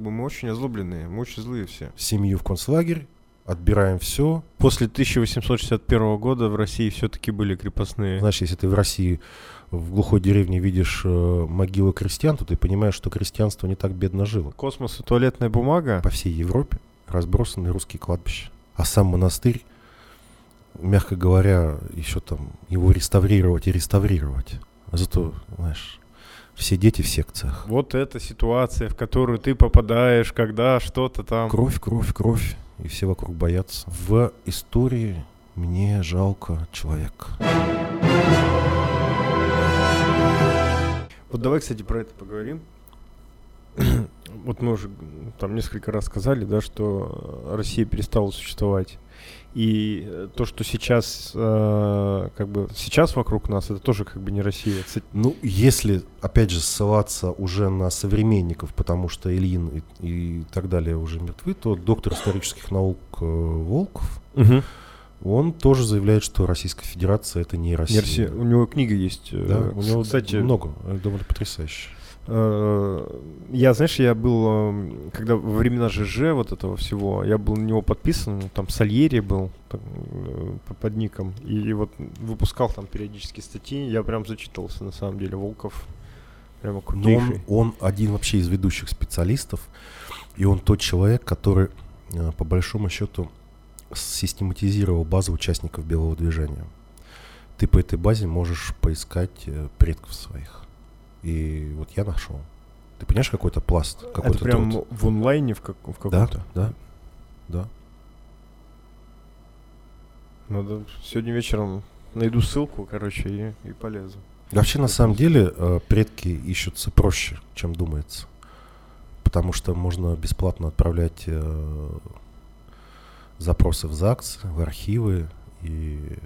Мы очень озлобленные, мы очень злые все. Семью в концлагерь, отбираем все. После 1861 года в России все-таки были крепостные. Знаешь, если ты в России в глухой деревне видишь э, могилы крестьян, то ты понимаешь, что крестьянство не так бедно жило. Космос и туалетная бумага. По всей Европе разбросаны русские кладбища. А сам монастырь, мягко говоря, еще там его реставрировать и реставрировать. Зато, знаешь, все дети в секциях. Вот эта ситуация, в которую ты попадаешь, когда что-то там... Кровь, кровь, кровь. И все вокруг боятся. В истории мне жалко человека. Вот давай, кстати, про это поговорим. вот мы уже там несколько раз сказали, да, что Россия перестала существовать. И э, то, что сейчас, э, как бы, сейчас вокруг нас, это тоже как бы не Россия. Ну, если, опять же, ссылаться уже на современников, потому что Ильин и, и так далее уже мертвы, то доктор исторических наук э, Волков, угу. он тоже заявляет, что Российская Федерация это не Россия. Не Россия. У него книга есть. Э, да, у него, кстати, много, довольно потрясающе. Э, я, знаешь, я был, эм, когда во времена ЖЖ вот этого всего, я был на него подписан, там Сальери был там, э, под ником, и вот выпускал там периодически статьи, я прям зачитывался, на самом деле, Волков прямо крутейший. Но он, он один вообще из ведущих специалистов, и он тот человек, который, э, по большому счету, систематизировал базу участников белого движения. Ты по этой базе можешь поискать предков своих. И вот я нашел. Ты понимаешь, какой-то пласт? Какой-то Это прям тот... в онлайне в, как, в каком-то? Да, да, да. Надо сегодня вечером найду ссылку, короче, и, и полезу. Вообще, на самом деле, э, предки ищутся проще, чем думается. Потому что можно бесплатно отправлять э, запросы в ЗАГС, в архивы, и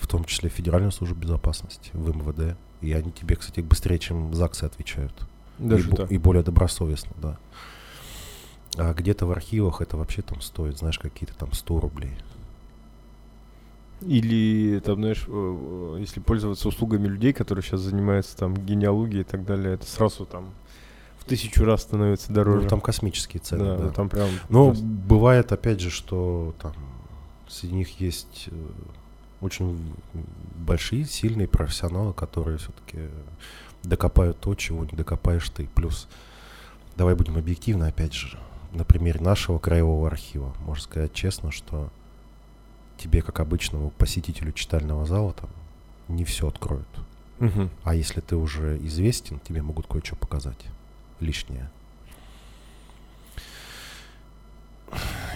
в том числе в Федеральную службу безопасности, в МВД. И они тебе, кстати, быстрее, чем ЗАГСы отвечают. Даже и, так. и более добросовестно, да. А где-то в архивах это вообще там стоит, знаешь, какие-то там 100 рублей. Или, там, знаешь, э, э, если пользоваться услугами людей, которые сейчас занимаются там генеалогией и так далее, это сразу там в тысячу раз становится дороже. Ну, там космические цены, да. да. там прям... Но просто... бывает, опять же, что там среди них есть э, очень большие, сильные профессионалы, которые все-таки докопают то, чего не докопаешь ты. Плюс, давай будем объективны, опять же, на примере нашего краевого архива. Можно сказать честно, что тебе, как обычному посетителю читального зала, там не все откроют. Угу. А если ты уже известен, тебе могут кое-что показать лишнее.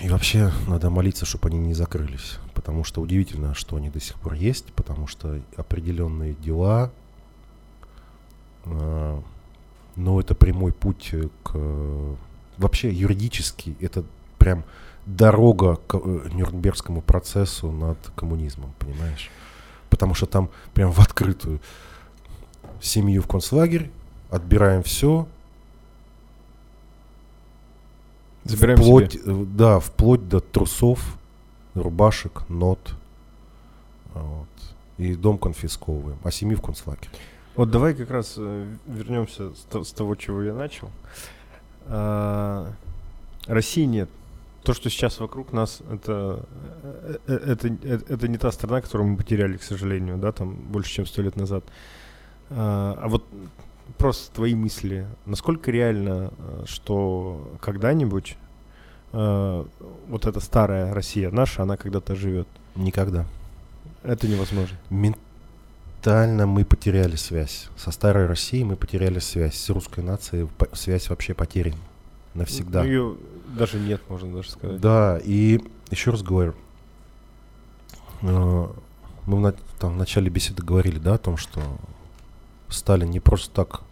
И вообще надо молиться, чтобы они не закрылись. Потому что удивительно, что они до сих пор есть, потому что определенные дела, э, но это прямой путь к... Вообще юридически это прям дорога к э, Нюрнбергскому процессу над коммунизмом, понимаешь? Потому что там прям в открытую семью в концлагерь, отбираем все, Забираем вплоть, себе. Э, да, вплоть до трусов, рубашек, нот. Вот. И дом конфисковываем, а семьи в концлагерь. Вот давай как раз э, вернемся с, того, чего я начал. А, России нет. То, что сейчас вокруг нас, это, э, э, это, это, это не та страна, которую мы потеряли, к сожалению, да, там больше, чем сто лет назад. А, а вот просто твои мысли. Насколько реально, э, что когда-нибудь э, вот эта старая Россия наша, она когда-то живет? Никогда. Это невозможно. Ментально мы потеряли связь. Со старой Россией мы потеряли связь. С русской нацией связь вообще потеряна навсегда. Ну, ее даже нет, можно даже сказать. Да, и еще раз говорю, э, мы в, там, в начале беседы говорили, да, о том, что Сталин не просто так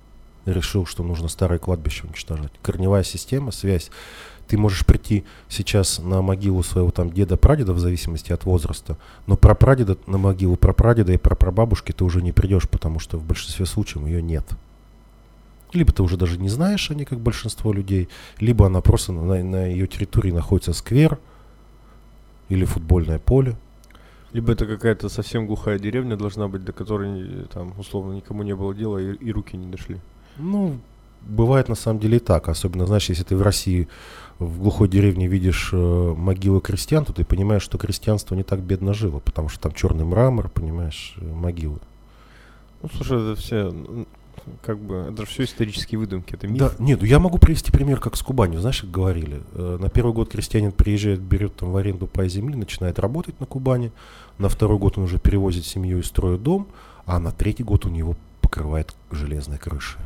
решил, что нужно старое кладбище уничтожать. Корневая система, связь. Ты можешь прийти сейчас на могилу своего там деда-прадеда в зависимости от возраста, но про прадеда на могилу про прадеда и про прабабушки ты уже не придешь, потому что в большинстве случаев ее нет. Либо ты уже даже не знаешь о ней, как большинство людей, либо она просто на, на ее территории находится сквер или футбольное поле. Либо это какая-то совсем глухая деревня должна быть, до которой там условно никому не было дела и, и руки не дошли. Ну, бывает на самом деле и так. Особенно, знаешь, если ты в России в глухой деревне видишь э, могилы крестьян, то ты понимаешь, что крестьянство не так бедно жило, потому что там черный мрамор, понимаешь, э, могилы. Ну, слушай, это все, как бы, это все исторические выдумки, это миф. Да, нет, ну я могу привести пример, как с Кубанью, знаешь, как говорили. э, На первый год крестьянин приезжает, берет там в аренду пай земли, начинает работать на Кубани. На второй год он уже перевозит семью и строит дом, а на третий год у него покрывает железной крышей.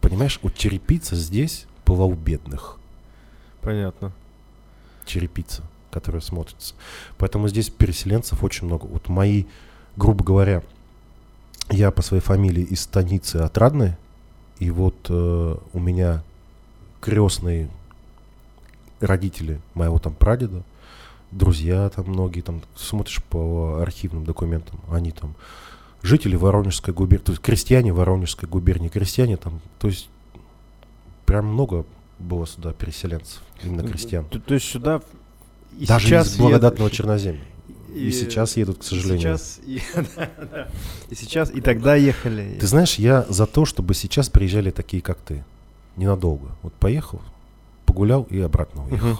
Понимаешь, вот черепица здесь была у бедных. Понятно. черепица, которая смотрится. Поэтому здесь переселенцев очень много. Вот мои, грубо говоря, я по своей фамилии из станицы Отрадной, и вот э, у меня крестные родители моего там прадеда, друзья там многие, там смотришь по архивным документам, они там жители Воронежской губернии, то есть крестьяне Воронежской губернии, крестьяне там, то есть прям много было сюда переселенцев, именно крестьян. То, то есть сюда и Даже сейчас из благодатного едут- Черноземья. И, сейчас едут, к и сожалению. сейчас, и, да, да. И сейчас, и тогда ехали. Ты знаешь, я за то, чтобы сейчас приезжали такие, как ты. Ненадолго. Вот поехал, погулял и обратно уехал. Мгм.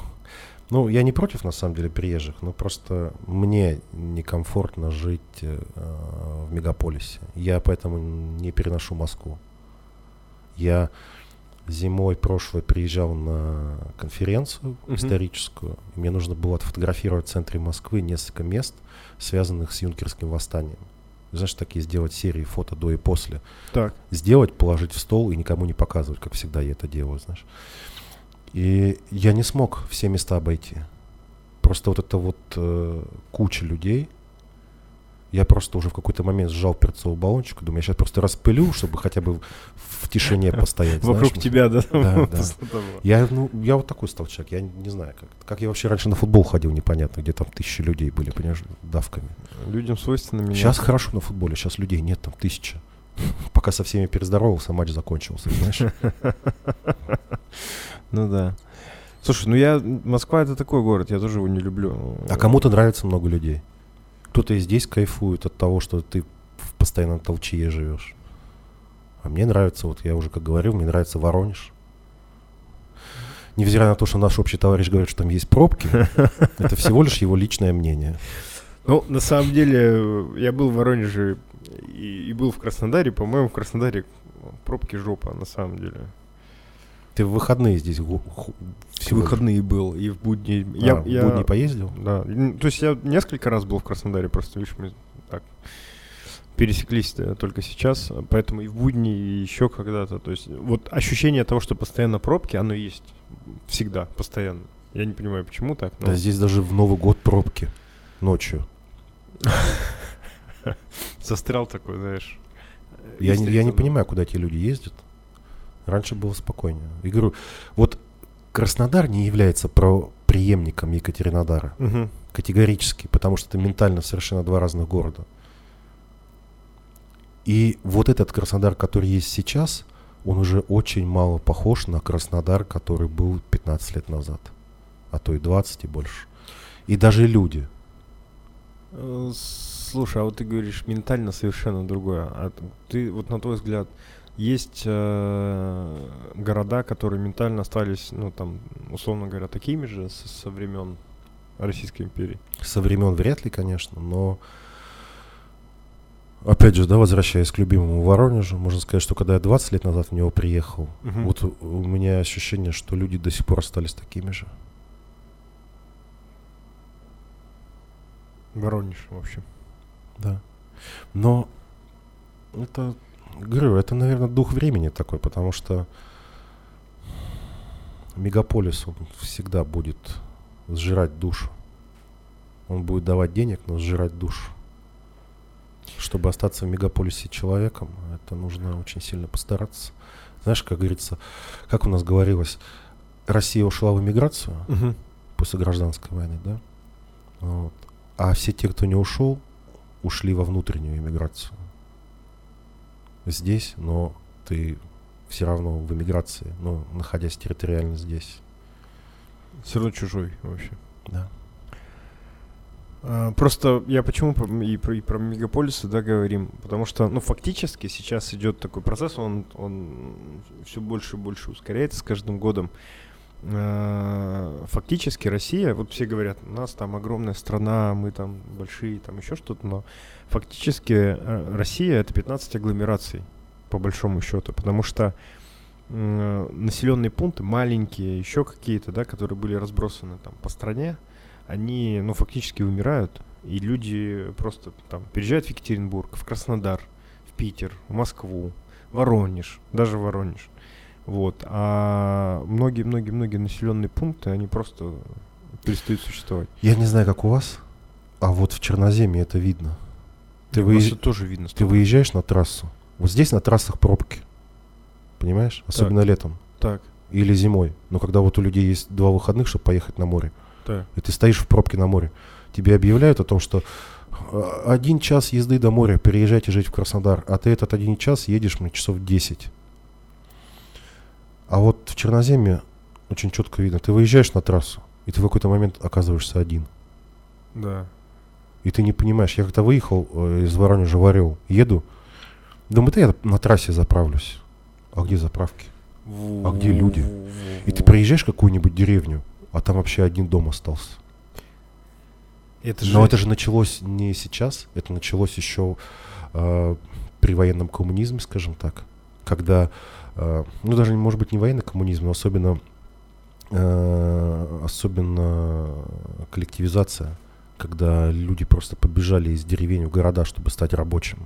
Ну, я не против, на самом деле, приезжих, но просто мне некомфортно жить э, в мегаполисе. Я поэтому не переношу Москву. Я зимой прошлой приезжал на конференцию Мгм. историческую. и Мне нужно было отфотографировать в центре Москвы несколько мест, связанных с юнкерским восстанием. Знаешь, такие сделать серии фото до и после Так. сделать, положить в стол и никому не показывать, как всегда я это делаю, знаешь. И я не смог все места обойти. Просто вот это вот э, куча людей. Я просто уже в какой-то момент сжал перцовый баллончик, думаю, я сейчас просто распылю, чтобы хотя бы в тишине постоять. Вокруг тебя, да? Да. Я, ну, я вот такой стал человек, я не, не знаю, как, как я вообще раньше на футбол ходил, непонятно, где там тысячи людей были, понимаешь, давками. Людям свойственно меня. Сейчас хорошо на футболе, сейчас людей нет, там тысяча. Пока со всеми перездоровался, матч закончился, знаешь. Ну да. Слушай, ну я... Москва это такой город, я тоже его не люблю. А кому-то нравится много людей. Кто-то и здесь кайфует от того, что ты в постоянном толчье живешь. А мне нравится, вот я уже как говорил, мне нравится Воронеж. Невзирая на то, что наш общий товарищ говорит, что там есть пробки, это всего лишь его личное мнение. Ну, на самом деле, я был в Воронеже и, и был в Краснодаре. По-моему, в Краснодаре пробки жопа, на самом деле. Ты в выходные здесь гу- ху- В всего лишь. выходные был, и в будни. А, я, в я- будни поездил? Да. То есть я несколько раз был в Краснодаре, просто, видишь, мы так пересеклись э, только сейчас, поэтому и в будни, и еще когда-то. То есть вот ощущение того, что постоянно пробки, оно есть всегда, постоянно. Я не понимаю, почему так, но Да здесь даже в Новый год пробки ночью. застрял такой, знаешь. Я, не- я не понимаю, куда эти люди ездят. Раньше было спокойнее. И говорю, вот Краснодар не является про преемником Екатеринодара. Мгм. Категорически, потому что это ментально совершенно два разных города. И вот этот Краснодар, который есть сейчас, он уже очень мало похож на Краснодар, который был 15 лет назад. А то и 20 и больше. И даже люди. Э, Слушай, а вот ты говоришь ментально совершенно другое. А ты, вот на твой взгляд, есть э, города, которые ментально остались, ну там, условно говоря, такими же с- со времен Российской империи? Со времен вряд ли, конечно, но опять же, да, возвращаясь к любимому Воронежу, можно сказать, что когда я 20 лет назад в него приехал, Мгм. вот у меня ощущение, что люди до сих пор остались такими же. Воронеж, в общем. Да. Но это, говорю, это, наверное, дух времени такой, потому что мегаполис, он всегда будет сжирать душу. Он будет давать денег, но сжирать душу. Чтобы остаться в мегаполисе человеком, это нужно очень сильно постараться. Знаешь, как говорится, как у нас говорилось, Россия ушла в эмиграцию после гражданской войны, да? Вот. А все те, кто не ушел, ушли во внутреннюю эмиграцию. Здесь, но ты все равно в эмиграции, но находясь территориально здесь. Все равно чужой, в общем. Да. А, Просто я почему и про, и про мегаполисы да, говорим, потому что, ну, фактически сейчас идет такой процесс, он, он все больше и больше ускоряется с каждым годом. А, Фактически Россия, вот все говорят, у нас там огромная страна, мы там большие, там еще что-то, но фактически э, Россия это 15 агломераций, по большому счету, потому что населенные пункты маленькие, еще какие-то, да, которые были разбросаны там по стране, они, ну, фактически умирают, и люди просто там переезжают в Екатеринбург, в Краснодар, в Питер, в Москву, Воронеж, даже Воронеж. Вот. А многие-многие-многие населенные пункты, они просто перестают существовать. Я не знаю, как у вас, а вот в Черноземье это видно. Ты, выезж- это тоже видно. ты выезжаешь на трассу, вот здесь на трассах пробки, понимаешь? Особенно летом Так, или зимой. Но когда вот у людей есть два выходных, чтобы поехать на море, так. и ты стоишь в пробке на море, тебе объявляют о том, что э, один час езды до моря, переезжайте жить в Краснодар, а ты этот один час едешь мне часов 10. А вот в Черноземье очень четко видно, ты выезжаешь на трассу, и ты в какой-то момент оказываешься один. Да. И ты не понимаешь, я когда выехал э, из Воронежа в Орел, еду, думаю, да я на трассе заправлюсь. А где заправки? А где люди? И ты приезжаешь в какую-нибудь деревню, а там вообще один дом остался. Это Но это же началось не сейчас, это началось еще э, при военном коммунизме, скажем так, когда, э, ну даже может быть не военный коммунизм, но особенно, э, особенно коллективизация, когда люди просто побежали из деревень в города, чтобы стать рабочим.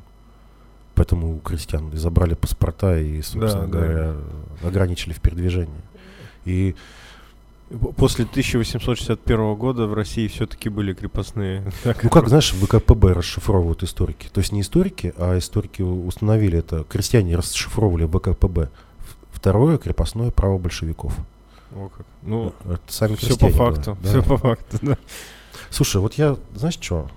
Поэтому у крестьян и забрали паспорта и, собственно Да, да. говоря, ограничили в передвижении. И После 1861 года в России все-таки были крепостные. Ну как, знаешь, в ВКПБ расшифровывают историки. То есть не историки, а историки установили это. Крестьяне расшифровывали ВКПБ. Второе крепостное право большевиков. О, как. Ну, это сами все по факту. да. Все по факту, да. Слушай, вот я, знаешь что,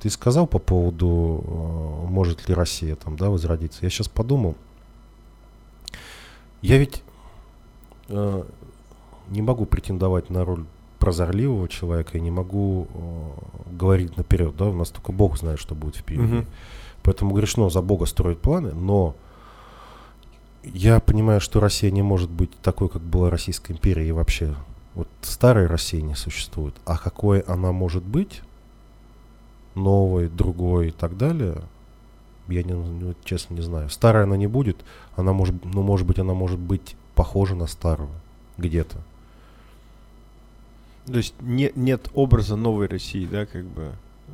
ты сказал по поводу, э, может ли Россия там, да, возродиться. Я сейчас подумал. Я ведь э, не могу претендовать на роль прозорливого человека и не могу э, говорить наперед, да, у нас только Бог знает, что будет впереди. Мгм. Поэтому грешно за Бога строить планы, но я понимаю, что Россия не может быть такой, как была Российская империя, и вообще вот старой России не существует. А какой она может быть, новой, другой и так далее, я не, ну, честно не знаю. Старая она не будет, она может, ну, может быть, она может быть похожа на старую где-то. То есть не- нет образа новой России, да, как бы.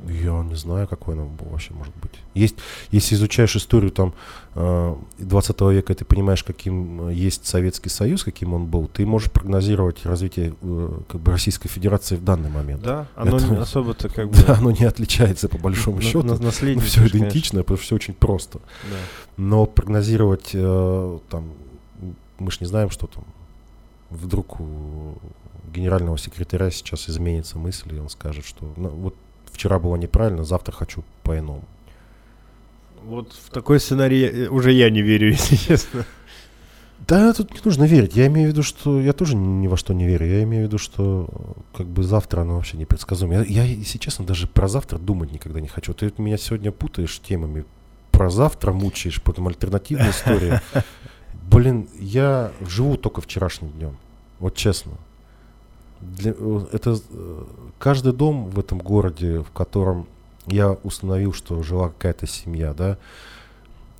Я не знаю, какой она вообще может быть. Есть, если изучаешь историю там э, 20 века, и ты понимаешь, каким э, есть Советский Союз, каким он был, ты можешь прогнозировать развитие э, как бы Российской Федерации в данный момент. Да, оно Это- не особо-то как бы... Да, оно не отличается по большому на- счету. на- наследничаешь, все конечно. идентично, потому что все очень просто. Да. Но прогнозировать э, там, мы ж не знаем, что там. Вдруг у генерального секретаря сейчас изменится мысль, и он скажет, что ну, вот вчера было неправильно, завтра хочу по-иному. Вот в такой сценарий я- уже я не верю, если честно. Да, тут не нужно верить. Я имею в виду, что я тоже ни во что не верю. Я имею в виду, что э, как бы завтра оно вообще непредсказуемо. Я, я, если честно, даже про завтра думать никогда не хочу. Ты меня сегодня путаешь темами. Про завтра мучаешь, потом альтернативная история. Блин, я живу только вчерашним днем. Вот честно. Для, э, это э, каждый дом в этом городе, в котором я установил, что жила какая-то семья, да,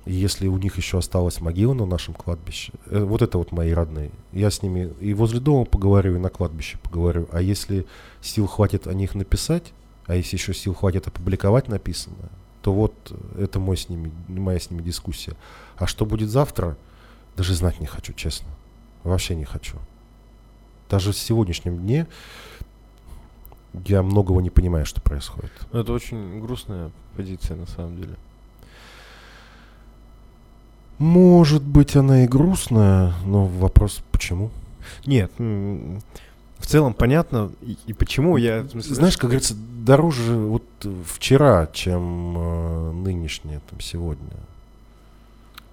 если у них еще осталась могила на нашем кладбище, э, вот это вот мои родные. Я с ними и возле дома поговорю, и на кладбище поговорю. А если сил хватит о них написать, а если еще сил хватит опубликовать написанное, то вот это мой с ними, моя с ними дискуссия. А что будет завтра, даже знать не хочу, честно. Вообще не хочу. Даже в сегодняшнем дне я многого не понимаю, что происходит. Это очень грустная позиция на самом деле. Может быть, она и грустная, но вопрос почему? Нет, в целом понятно и, и почему я... смысле, Знаешь, как говорится, дороже вот вчера, чем э, нынешнее, там, сегодня.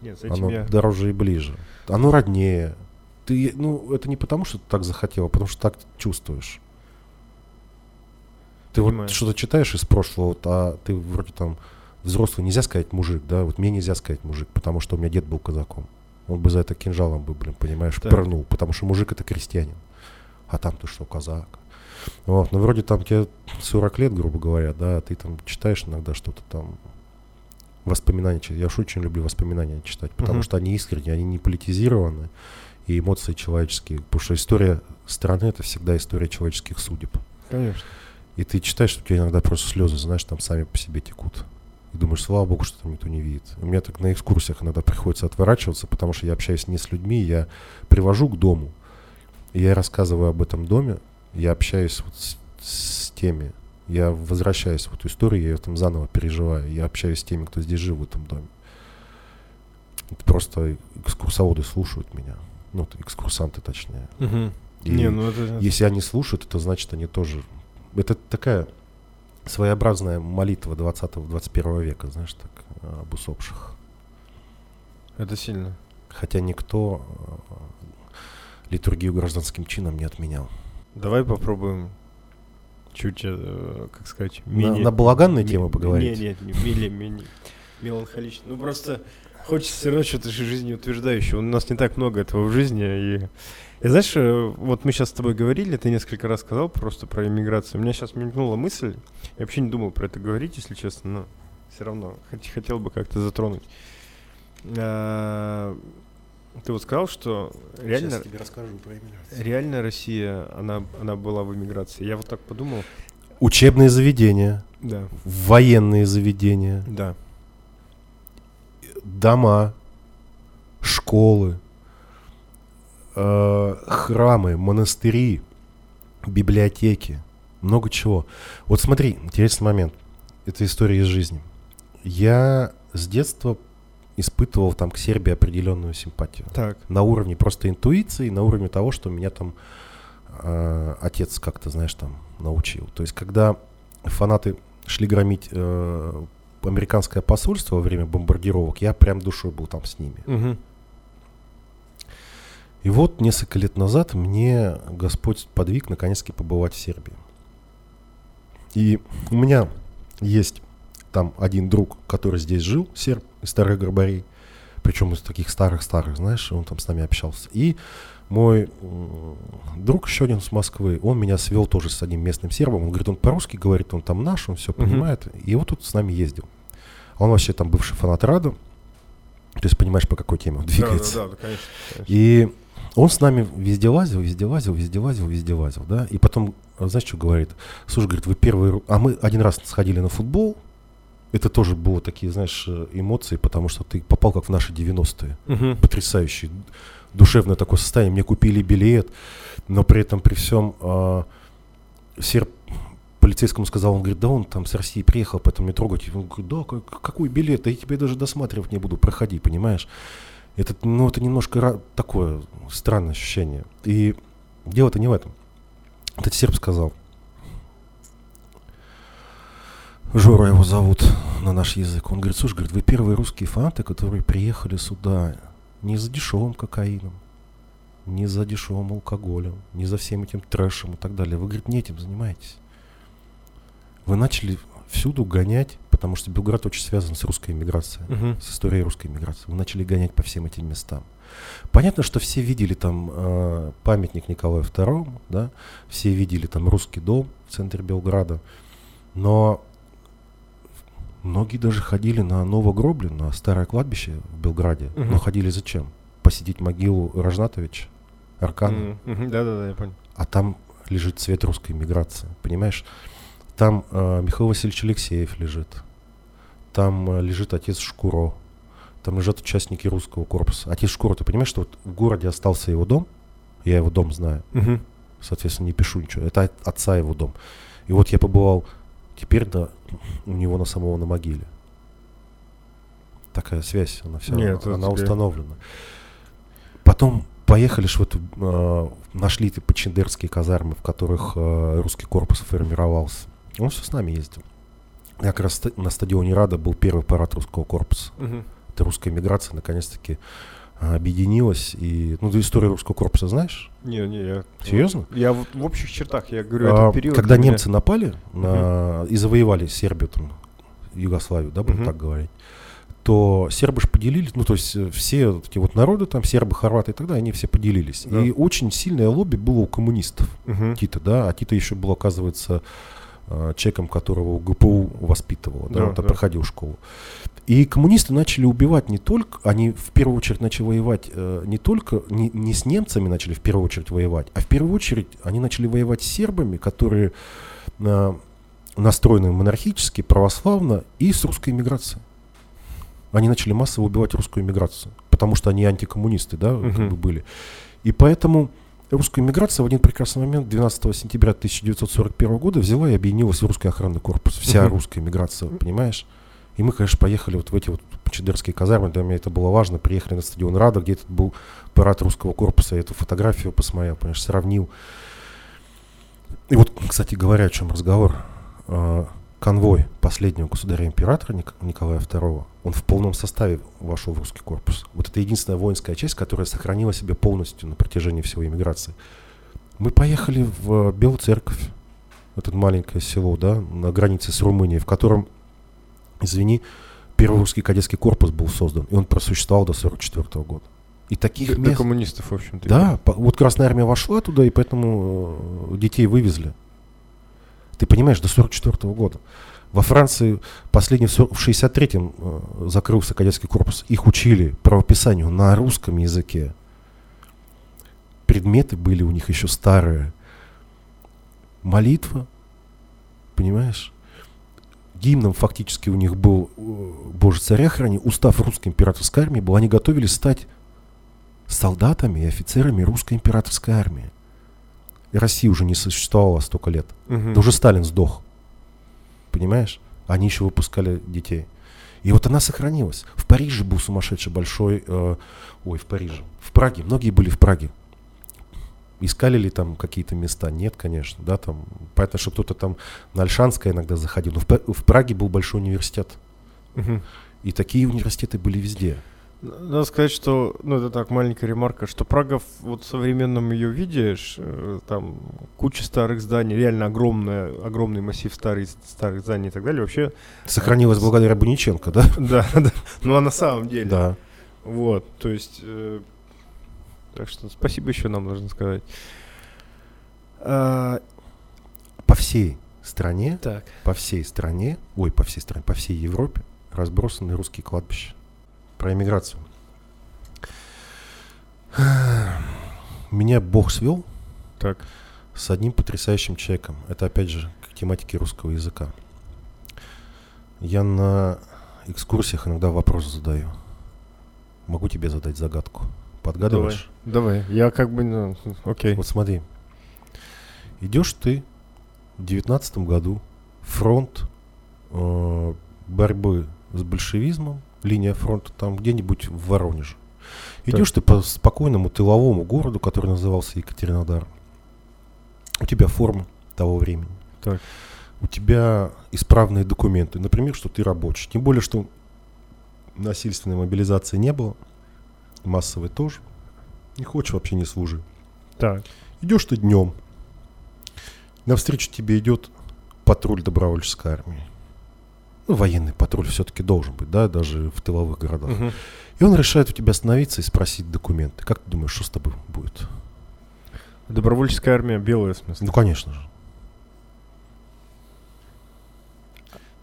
Нет, с этим Оно я... дороже и ближе. Оно роднее. Ты, ну, это не потому, что ты так захотел, а потому что так чувствуешь. Ты Понимаю. вот что-то читаешь из прошлого, вот, а ты вроде там взрослый, нельзя сказать мужик, да, вот мне нельзя сказать мужик, потому что у меня дед был казаком. Он бы за это кинжалом бы, блин, понимаешь, Так. пырнул, потому что мужик это крестьянин. А там ты что, казак? Вот, ну вроде там тебе 40 лет, грубо говоря, да, а ты там читаешь иногда что-то там, воспоминания читать. Я уж очень люблю воспоминания читать, потому Мгм. что они искренние, они не политизированы, и эмоции человеческие. Потому что история страны это всегда история человеческих судеб. Конечно. И ты читаешь, что у тебя иногда просто слезы, знаешь, там сами по себе текут. И думаешь, слава богу, что там никто не видит. У меня так на экскурсиях иногда приходится отворачиваться, потому что я общаюсь не с людьми, я привожу к дому, и я рассказываю об этом доме, я общаюсь вот с, с теми, я возвращаюсь в эту историю, я ее там заново переживаю, я общаюсь с теми, кто здесь жил в этом доме. Это просто экскурсоводы слушают меня, ну, экскурсанты точнее. И Не, ну это... если они слушают, это значит, они тоже... Это такая своеобразная молитва 20-21 века, знаешь, так, об усопших. Это сильно. Хотя никто э, литургию гражданским чином не отменял. Давай попробуем чуть, э, как сказать, На, менее... на балаганные ми- темы поговорить. Нет, нет, не, мили- мини- меланхолично. Ну просто хочется все равно что-то же жизнеутверждающего. У нас не так много этого в жизни. И, и знаешь, э, вот мы сейчас с тобой говорили, ты несколько раз сказал просто про иммиграцию. У меня сейчас мелькнула мысль, я вообще не думал про это говорить, если честно, но все равно хот- хотел бы как-то затронуть. А, Ты вот сказал, что реально, тебе расскажу про иммиграцию. реально Россия, она, она была в эмиграции. Я вот так подумал. Учебные заведения, Да. военные заведения, Да. Дома, школы, э, храмы, монастыри, библиотеки, много чего. Вот смотри, интересный момент. Это история из жизни. Я с детства испытывал там к Сербии определенную симпатию. Так. На уровне просто интуиции, на уровне того, что меня там э, отец как-то, знаешь, там научил. То есть, когда фанаты шли громить э, американское посольство во время бомбардировок, я прям душой был там с ними. Мгм. И вот несколько лет назад мне Господь подвиг наконец-таки побывать в Сербии. И у меня есть там один друг, который здесь жил, серб из старых горбарей, причем из таких старых-старых, знаешь, он там с нами общался. И мой друг еще один с Москвы, он меня свел тоже с одним местным сербом. Он говорит, он по-русски говорит, он там наш, он все понимает. И вот тут с нами ездил. Он вообще там бывший фанат Рада. То есть понимаешь, по какой теме он двигается. Да, да, да, конечно. конечно. И он с нами везде лазил, везде лазил, везде лазил, везде лазил, да. И потом, а, знаешь, что говорит? Слушай, говорит, вы первые... ру- А мы один раз сходили на футбол. Это тоже было такие, знаешь, э, эмоции, потому что ты попал как в наши 90-е. Мгм. Потрясающий, душевное такое состояние. Мне купили билет, но при этом, при всем, а, серб полицейскому сказал, он говорит, да он там с России приехал, поэтому не трогайте. Он говорит, да, как- какой билет? Я тебе даже досматривать не буду, проходи, понимаешь? Это, ну, это немножко такое странное ощущение. И дело-то не в этом. Этот серб сказал, Жора его зовут на наш язык. Он говорит, слушай, говорит, вы первые русские фанаты, которые приехали сюда не за дешевым кокаином, не за дешевым алкоголем, не за всем этим трэшем и так далее. Вы, говорит, не этим занимаетесь. Вы начали всюду гонять, потому что Белград очень связан с русской иммиграцией Мгм. с историей русской миграции. Вы начали гонять по всем этим местам. Понятно, что все видели там э, памятник Николаю II, да, все видели там русский дом в центре Белграда, но многие даже ходили на Новогроблю, на старое кладбище в Белграде. Мгм. Но ходили зачем? Посетить могилу Рожнатовича, Аркана. Да-да-да, я понял. А там лежит цвет русской миграции, понимаешь? Там э, Михаил Васильевич Алексеев лежит, там э, лежит отец Шкуро, там лежат участники русского корпуса. Отец Шкуро, ты понимаешь, что вот в городе остался его дом, я его дом знаю, Мгм. соответственно, не пишу ничего, это от- отца его дом. И вот я побывал теперь да, у него на самого на могиле. Такая связь, она вся, Нет, она тебе- установлена. Потом поехали ж в эту, э, нашли ты починдерские казармы, в которых э, русский корпус формировался. Он все с нами ездил. Я как раз на стадионе Рада был первый парад русского корпуса. Мгм. Это русская миграция наконец-таки объединилась и... Ну, ты историю русского корпуса знаешь? Не, не, я... Серьезно? Я вот в общих чертах, я говорю, А, этот период... когда меня- немцы напали на, и завоевали Сербию, там, Югославию, да, будем Мгм. так говорить, то сербы же поделились, ну, то есть э, все вот эти вот народы, там, сербы, хорваты и так далее, они все поделились. Да. И очень сильное лобби было у коммунистов Мгм. Тита, да, а Тита еще был, оказывается, э, человеком, которого ГПУ воспитывал, да, Да, там да. проходил школу. И коммунисты начали убивать не только, они в первую очередь начали воевать э, не только, не, не с немцами начали в первую очередь воевать, а в первую очередь они начали воевать с сербами, которые э, настроены монархически, православно и с русской иммиграцией. Они начали массово убивать русскую иммиграцию, потому что они антикоммунисты, да, как Мгм. бы были. И поэтому русская иммиграция в один прекрасный момент, 12 сентября 1941 года, взяла и объединилась в русский охранный корпус. Вся Мгм. русская иммиграция, понимаешь? И мы, конечно, поехали вот в эти вот Чедерские казармы, для меня это было важно. Приехали на стадион Рада, где этот был парад русского корпуса. Я эту фотографию посмотрел, понимаешь, сравнил. И вот, кстати говоря, о чем разговор. А, Конвой последнего государя-императора Ник- Николая II, он в полном составе вошел в русский корпус. Вот это единственная воинская часть, которая сохранила себя полностью на протяжении всего иммиграции. Мы поехали в Белую Церковь, это маленькое село, да, на границе с Румынией, в котором, извини, первый русский кадетский корпус был создан, и он просуществовал до 1944 года. И таких для мест... коммунистов, в общем-то. Да, по- вот Красная Армия вошла туда, и поэтому э, детей вывезли. Ты понимаешь, до 44 года. Во Франции последний в сор- в 63-м э, закрылся кадетский корпус. Их учили правописанию на русском языке. Предметы были у них еще старые. Молитва, понимаешь? Гимном фактически у них был э, «Боже, царя храни». Устав русской императорской армии был. Они готовились стать солдатами и офицерами русской императорской армии. И России уже не существовало столько лет. Мгм. Да уже Сталин сдох. Понимаешь? Они еще выпускали детей. И вот она сохранилась. В Париже был сумасшедший большой... э, ой, в Париже. В Праге. Многие были в Праге. Искали ли там какие-то места? Нет, конечно. Да, там, понятно, что кто-то там на Альшанское иногда заходил. Но в, в Праге был большой университет. Мгм. И такие университеты были везде. Надо сказать, что, ну это так, маленькая ремарка, что Прага в вот современном ее виде, ш- э, там куча старых зданий, реально огромная, огромный массив старых, старых зданий и так далее, вообще, Сохранилась благодаря Буниченко, да? да, да, ну а на самом деле, Да. вот, то есть, э, так что спасибо еще нам нужно сказать. А, По всей стране так, по всей стране, ой, по всей стране, по всей Европе разбросаны русские кладбища. Про эмиграцию. Меня Бог свел так, с одним потрясающим человеком. Это опять же к тематике русского языка. Я на экскурсиях иногда вопрос задаю. Могу тебе задать загадку? Подгадываешь? давай, я как бы, ну, окей, Вот смотри. Идешь ты в девятнадцатом году, фронт э, борьбы с большевизмом, линия фронта там где-нибудь в Воронеже. Идешь ты по спокойному тыловому городу, который назывался Екатеринодар. У тебя форма того времени. Так. У тебя исправные документы. Например, что ты рабочий. Тем более, что насильственной мобилизации не было. Массовой тоже. Не хочешь вообще не служи. так, Идешь ты днем. Навстречу тебе идет патруль добровольческой армии. Ну, военный патруль все-таки должен быть, да, даже в тыловых городах. Мгм. И он решает у тебя остановиться и спросить документы. Как ты думаешь, что с тобой будет? добровольческая армия, белая, в смысле, Ну, конечно же.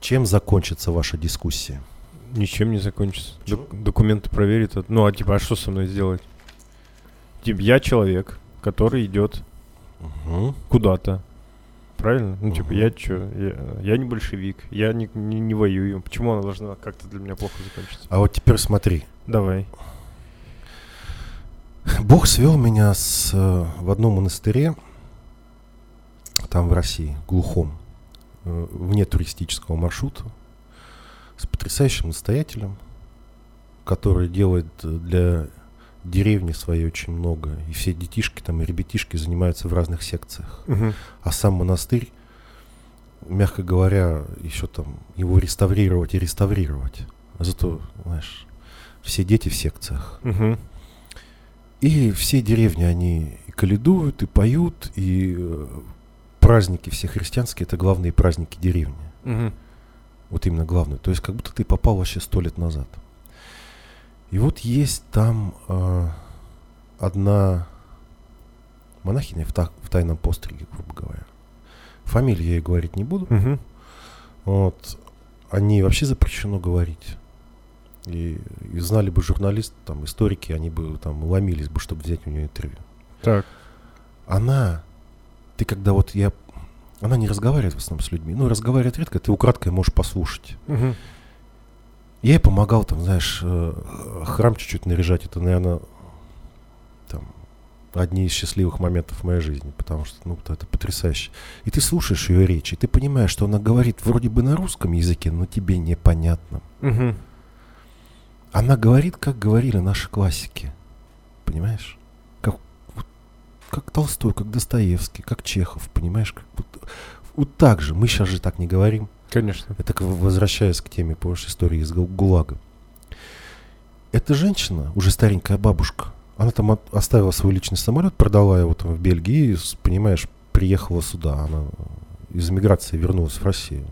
Чем закончится ваша дискуссия? Ничем не закончится. Док- документы проверит. а- Ну, а типа, а что со мной сделать? Типа, я человек, который идет Мгм. куда-то. Правильно? Ну, типа, Мгм. я что? Я, я не большевик, я не, не, не воюю. Почему она должна как-то для меня плохо закончиться? А вот теперь смотри. Давай. Бог свел меня с, э, в одном монастыре, там в России, глухом, э, вне туристического маршрута, с потрясающим настоятелем, который делает э, для деревни своей очень много. И все детишки там и ребятишки занимаются в разных секциях. Мгм. А сам монастырь, мягко говоря, еще там его реставрировать и реставрировать. А Зато, знаешь, все дети в секциях. Мгм. И все деревни, они и каледуют, и поют, и э, праздники все христианские, это главные праздники деревни. Мгм. Вот именно главное. То есть как будто ты попал вообще сто лет назад. И вот есть там э, одна монахиня в, та- в тайном постриге, грубо говоря. Фамилию я ей говорить не буду. Мгм. Вот. О ней вообще запрещено говорить. И, и знали бы журналисты, там, историки, они бы там ломились бы, чтобы взять у нее интервью. Так. Она, ты когда вот я, она не разговаривает в основном с людьми, ну, разговаривает редко, ты украдкой можешь послушать. Мгм. Я ей помогал, там, знаешь, э, храм чуть-чуть наряжать. Это, наверное, там, одни из счастливых моментов в моей жизни, потому что, ну, это потрясающе. И ты слушаешь ее речь, и ты понимаешь, что она говорит вроде бы на русском языке, но тебе непонятно. Мгм. Она говорит, как говорили наши классики. Понимаешь? Как, Толстой, как Достоевский, как Чехов, понимаешь? Как, вот, вот так же. Мы сейчас же так не говорим. Конечно. Это возвращаясь к теме помнишь, истории из Гу- ГУЛАГа. Эта женщина, уже старенькая бабушка, она там от- оставила свой личный самолет, продала его там в Бельгии, и, понимаешь, приехала сюда. Она из эмиграции вернулась в Россию.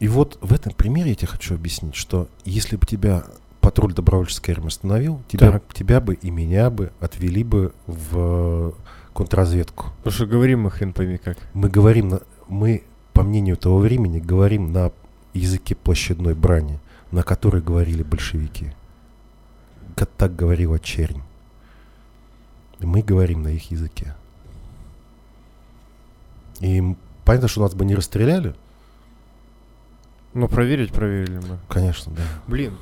И вот в этом примере я тебе хочу объяснить, что если бы тебя патруль добровольческой армии остановил, тебя, Так. тебя бы и меня бы отвели бы в контрразведку. Потому что говорим мы хрен пойми как. Мы говорим, на, мы, по мнению того времени, говорим на языке площадной брани, на которой говорили большевики. Как так говорила чернь. Мы говорим на их языке. И понятно, что нас бы не расстреляли, Но проверить проверили мы. конечно, да. Блин.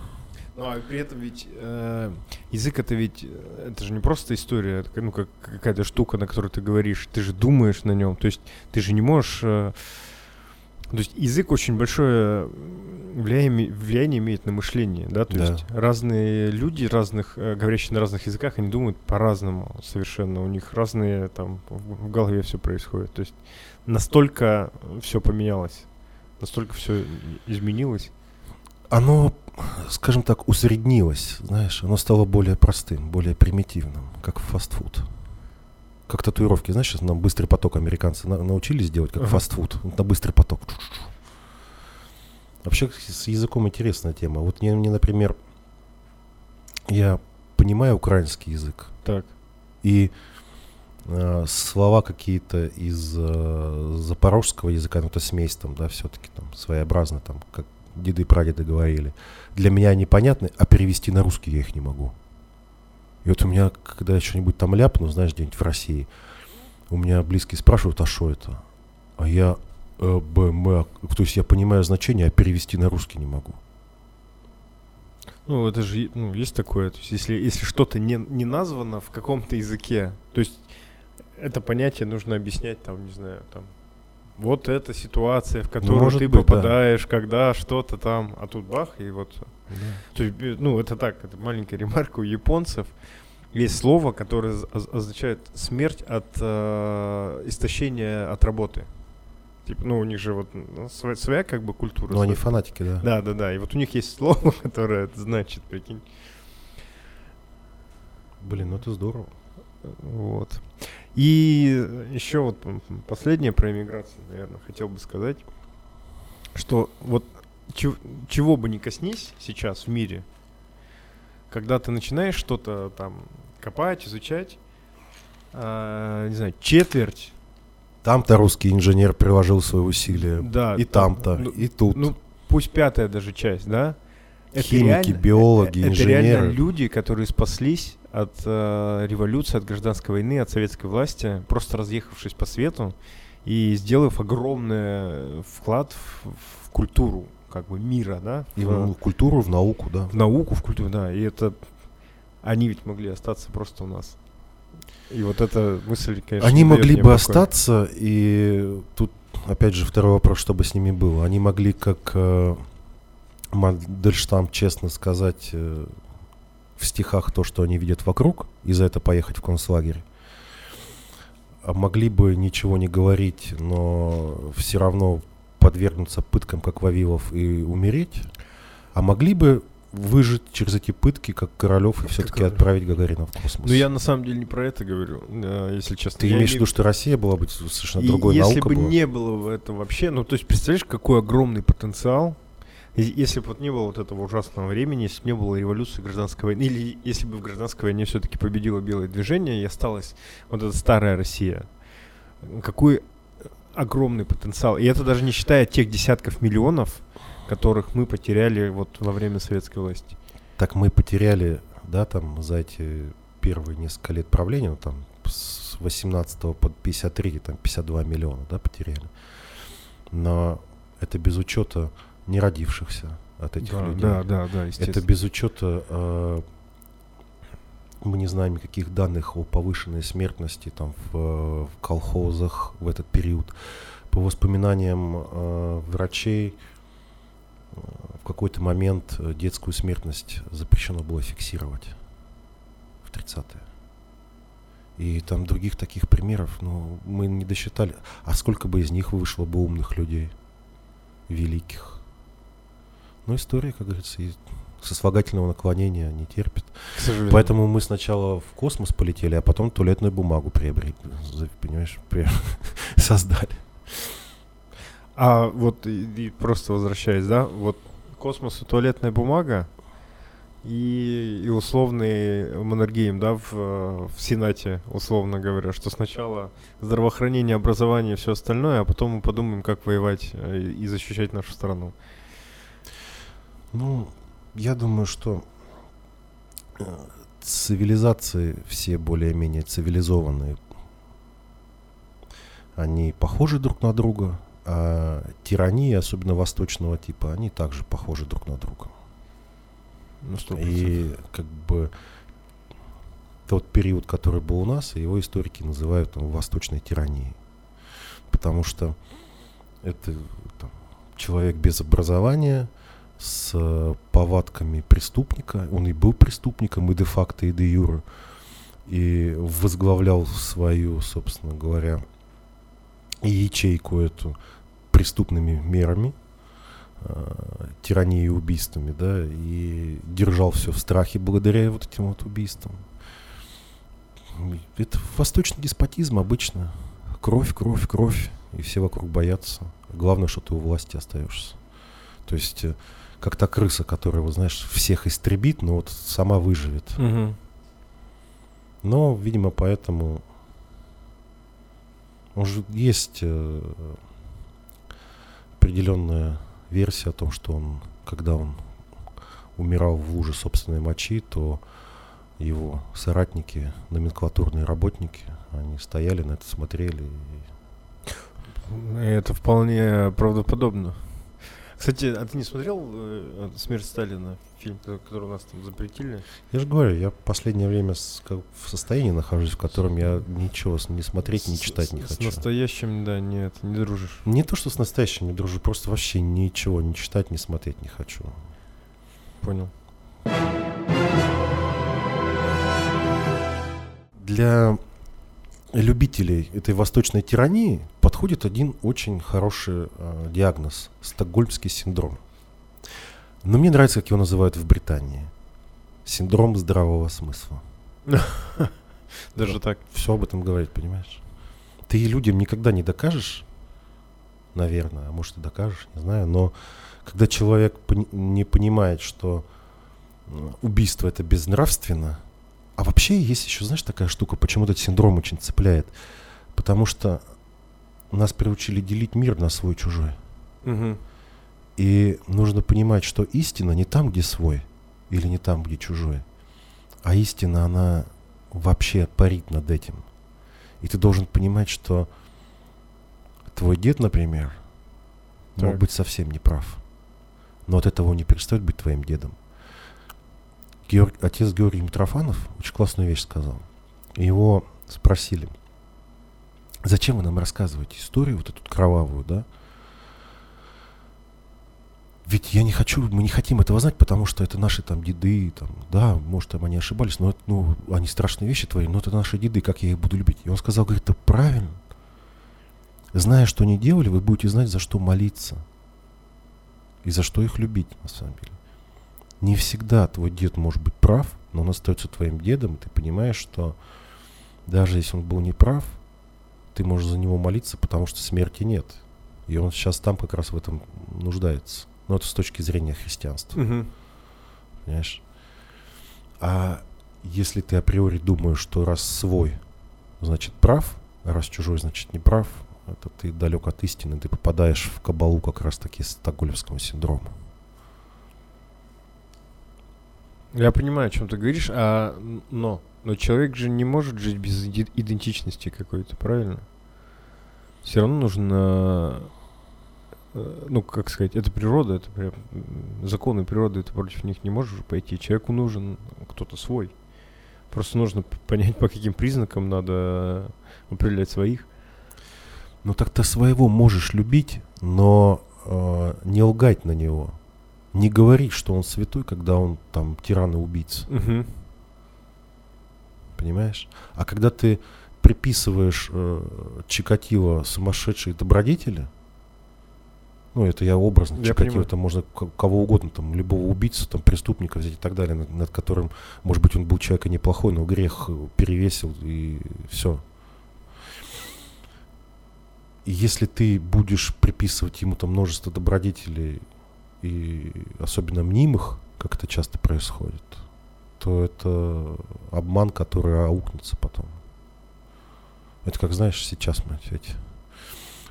Ну, а при этом ведь э, язык это ведь э, это же не просто история, это ну как какая-то штука, на которую ты говоришь, ты же думаешь на нем, то есть ты же не можешь. э, то есть язык очень большое влияние, влияние имеет на мышление, да, то Да. есть разные люди, разных, э, говорящие на разных языках, они думают по-разному совершенно, у них разные там в голове все происходит, то есть настолько все поменялось, настолько все изменилось. Оно, скажем так, усреднилось, знаешь, оно стало более простым, более примитивным, как фастфуд. Как татуировки, знаешь, сейчас нам быстрый поток американцы на- научились делать, как Ага. фастфуд, на быстрый поток. Вообще с языком интересная тема. Вот мне, мне, например, я понимаю украинский язык, Так. и э, слова какие-то из э, запорожского языка, ну это смесь там, да, все-таки там своеобразно, там, как деды и прадеды говорили. Для меня они понятны, а перевести на русский я их не могу. И вот у меня, когда я что-нибудь там ляпну, знаешь, где-нибудь в России, у меня близкие спрашивают, а что это? А я э, Б, М, а, то есть я понимаю значение, а перевести на русский не могу. Ну, это же, ну, есть такое, то есть если, если что-то не, не названо в каком-то языке, то есть это понятие нужно объяснять, там, не знаю, там, вот эта ситуация, в которую может ты быть, да. попадаешь, когда что-то там, а тут бах, и вот, то есть, э, ну, это так, это маленькая ремарка у японцев, есть слово, которое оз- оз- означает смерть от э, истощения от работы. Типа, ну, у них же вот ну, своя, своя как бы культура. Ну, они фанатики, да. да, да, да. И вот у них есть слово, которое значит, прикинь. Блин, ну это здорово. Вот. И еще вот последнее про иммиграцию, наверное, хотел бы сказать, что вот чё- чего бы ни коснись сейчас в мире, когда ты начинаешь что-то там копать, изучать, а, не знаю, четверть, Там-то русский инженер приложил свои усилия. да, И там, там-то, ну, и тут. ну пусть пятая даже часть, да? Химики, биологи, э, это реально инженеры. люди, которые спаслись от э, революции, от гражданской войны, от советской власти, просто разъехавшись по свету и сделав огромный вклад в, в культуру как бы мира, да, И в, в культуру, в науку, да. в науку, в культуру, да, и это они ведь могли остаться просто у нас. И вот эта мысль, конечно, Они могли бы покоя. остаться, и тут, опять же, второй вопрос, что бы с ними было. Они могли, как э, Мандельштам честно сказать э, в стихах то, что они видят вокруг, и за это поехать в концлагерь. А могли бы ничего не говорить, но все равно подвергнуться пыткам, как Вавилов, и умереть. А могли бы выжить через эти пытки, как Королев, и все-таки отправить Гагарина в космос. Ну, я на самом деле не про это говорю, э, если честно. Ты Я имеешь в виду, что Россия была бы совершенно И другой если наука бы была? не было этого вообще, ну то есть представляешь, какой огромный потенциал, если бы вот не было вот этого ужасного времени, если бы не было революции гражданской войны, или если бы в гражданской войне все-таки победило белое движение и осталась вот эта старая Россия, какой огромный потенциал. И это даже не считая тех десятков миллионов, которых мы потеряли вот во время советской власти. Так мы потеряли, да, там за эти первые несколько лет правления, ну, там с 18 по 53, там 52 миллиона, да, потеряли. Но это без учета не родившихся от этих да, людей. да, да, да, Это естественно. без учета, э, мы не знаем никаких данных о повышенной смертности там в, э, в колхозах в этот период. По воспоминаниям э, врачей, э, в какой-то момент э, детскую смертность запрещено было фиксировать в 30-е. И там других таких примеров, ну, мы не досчитали. А сколько бы из них вышло бы умных людей, великих? Ну, история, как говорится, и сослагательного наклонения не терпит. Поэтому мы сначала в космос полетели, а потом туалетную бумагу приобрели, понимаешь, при- создали. А вот и, и просто возвращаясь, да, вот космос и туалетная бумага и, и условный Маннергейм, да, в, в Сенате, условно говоря, что сначала здравоохранение, образование и все остальное, а потом мы подумаем, как воевать э, и защищать нашу страну. Ну, я думаю, что э, цивилизации все более-менее цивилизованные, они похожи друг на друга, а тирании, особенно восточного типа, они также похожи друг на друга. Ну, И как бы тот период, который был у нас, его историки называют там, восточной тиранией. Потому что это там, человек без образования, с э, повадками преступника. Он и был преступником, и де-факто, и де-юре. И возглавлял свою, собственно говоря, ячейку эту преступными мерами, э, тиранией и убийствами, да, и держал все в страхе благодаря вот этим вот убийствам. Это восточный деспотизм обычно. Кровь, кровь, кровь, и все вокруг боятся. Главное, что ты у власти остаешься. То есть, э, как та крыса, которая, вот, знаешь, всех истребит, но вот сама выживет. Мгм. Но, видимо, поэтому уже есть э, определенная версия о том, что он, когда он умирал в луже собственной мочи, то его соратники, номенклатурные работники, они стояли на это, смотрели. и- Это вполне правдоподобно. Кстати, а ты не смотрел э, «Смерть Сталина», фильм, ко- который у нас там запретили? Я же говорю, я в последнее время с- как в состоянии нахожусь, в котором я ничего с- не смотреть, не С- читать с- не С хочу. настоящим, да, нет, не дружишь. Не то, что с настоящим не дружу, просто вообще ничего не читать, не смотреть не хочу. Понял. Для любителей этой восточной тирании подходит один очень хороший э, диагноз – стокгольмский синдром. Но мне нравится, как его называют в Британии. Синдром здравого смысла. Даже так. Все об этом говорит, понимаешь? Ты людям никогда не докажешь, наверное, а может и докажешь, не знаю, но когда человек пони- не понимает, что убийство это безнравственно, а вообще есть еще, знаешь, такая штука, почему этот синдром очень цепляет, потому что нас приучили делить мир на свой-чужой. Мгм. И нужно понимать, что истина не там, где свой, или не там, где чужой, а истина, она вообще парит над этим. И ты должен понимать, что твой дед, например, мог Так. быть совсем неправ. Но от этого он не перестает быть твоим дедом. Георг- отец Георгий Митрофанов очень классную вещь сказал. Его спросили, зачем вы нам рассказываете историю вот эту кровавую, да? Ведь я не хочу, мы не хотим этого знать, потому что это наши там деды, там, да, может, там они ошибались, но ну, они страшные вещи творили, но это наши деды, как я их буду любить? И он сказал, говорит, это правильно. Зная, что они делали, вы будете знать, за что молиться. И за что их любить, на самом деле. Не всегда твой дед может быть прав, но он остается твоим дедом, и ты понимаешь, что даже если он был неправ, ты можешь за него молиться, потому что смерти нет. И он сейчас там как раз в этом нуждается. Но это с точки зрения христианства. Мгм. Понимаешь? А если ты априори думаешь, что раз свой, значит прав, а раз чужой, значит не прав, это ты далек от истины, ты попадаешь в кабалу как раз таки стокгольмского синдрома. Я понимаю, о чем ты говоришь, а но, но человек же не может жить без идентичности какой-то, правильно? Все равно нужно, э, ну как сказать, это природа, это прям законы природы, ты против них не можешь пойти. Человеку нужен кто-то свой. Просто нужно понять, по каким признакам надо определять своих. Ну так ты своего можешь любить, но э, не лгать на него. Не говорить, что он святой, когда он там тиран и убийца. Мгм. Понимаешь? А когда ты приписываешь э, Чикатило сумасшедшие добродетели, ну, это я образно, Я Чикатило, понимаю. это можно кого угодно, там, любого убийцу, там, преступника взять и так далее, над, над которым, может быть, он был человек и неплохой, но грех э, перевесил, и все. И если ты будешь приписывать ему там множество добродетелей, и особенно мнимых, как это часто происходит, то это обман, который аукнется потом. Это как, знаешь, сейчас мы эти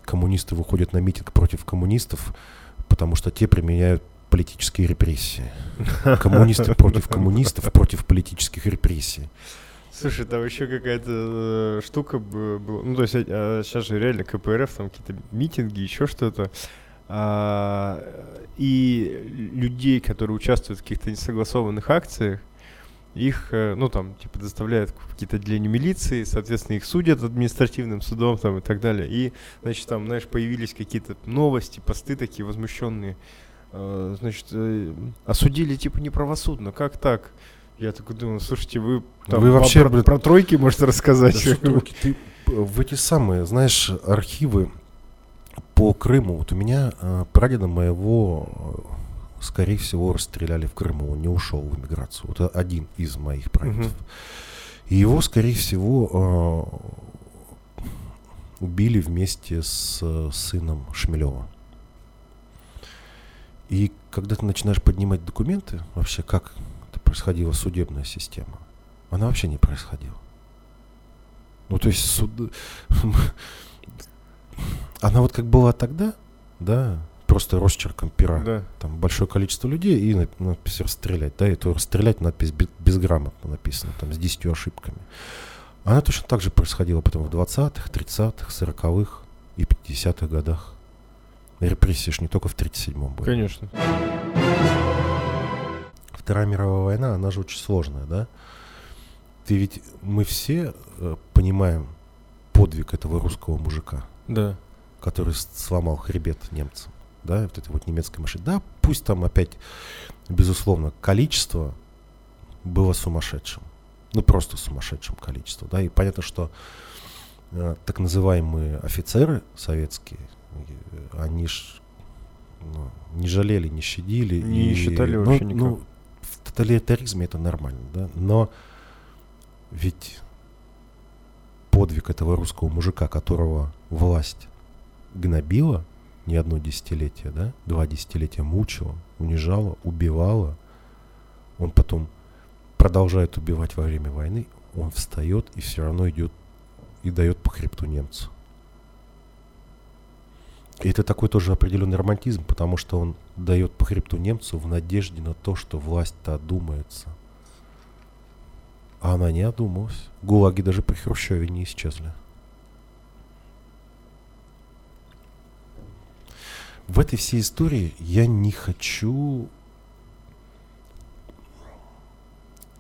коммунисты выходят на митинг против коммунистов, потому что те применяют политические репрессии. Коммунисты против коммунистов, против политических репрессий. Слушай, там еще какая-то э, штука была. Ну, то есть а, сейчас же реально КПРФ, там какие-то митинги, еще что-то. А, и людей, которые участвуют в каких-то несогласованных акциях, их, э, ну, там, типа, доставляют в какие-то отделения милиции, соответственно, их судят административным судом, там, и так далее. И, значит, там, знаешь, появились какие-то новости, посты такие возмущенные. Э, Значит, э, осудили, типа, неправосудно. Как так? Я такой думаю, слушайте, вы, там, Вы вообще, про, блин, про тройки можете рассказать? Да что ты, Руки, ты в эти самые, знаешь, архивы по Крыму. Вот у меня э, прадеда моего, э, скорее всего, расстреляли в Крыму. Он не ушел в эмиграцию. Вот это один из моих прадедов. И его, скорее всего, э, убили вместе с э, сыном Шмелева. И когда ты начинаешь поднимать документы, вообще как это происходила судебная система, она вообще не происходила. Ну, то есть суд... она вот как была тогда, да, просто росчерком пера Да. там большое количество людей и надпись расстрелять, да, и то расстрелять надпись бе- безграмотно написана, там, с 10 ошибками. Она точно так же происходила потом в 20-х, 30-х, 40-х и 50-х годах. Репрессии ж не только в 37-м были. Конечно. Вторая мировая война, она же очень сложная, да? Ты ведь, мы все э, понимаем подвиг этого русского мужика, Да. Который сломал хребет немцам, да, вот этой вот немецкой машины. Да, пусть там опять, безусловно, количество было сумасшедшим. Ну, просто сумасшедшим количеством, да, и понятно, что э, так называемые офицеры советские, э, они ж ну, не жалели, не щадили. Не и, считали ну, вообще никак. Ну, в тоталитаризме это нормально, да, но ведь подвиг этого русского мужика, которого власть гнобила не одно десятилетие, да, два десятилетия мучила, унижала, убивала, он потом продолжает убивать во время войны, он встает и все равно идет и дает по хребту немцу. И это такой тоже определенный романтизм, потому что он дает по хребту немцу в надежде на то, что власть-то одумается. А она не одумалась. Гулаги даже при Хрущеве не исчезли. В этой всей истории я не хочу...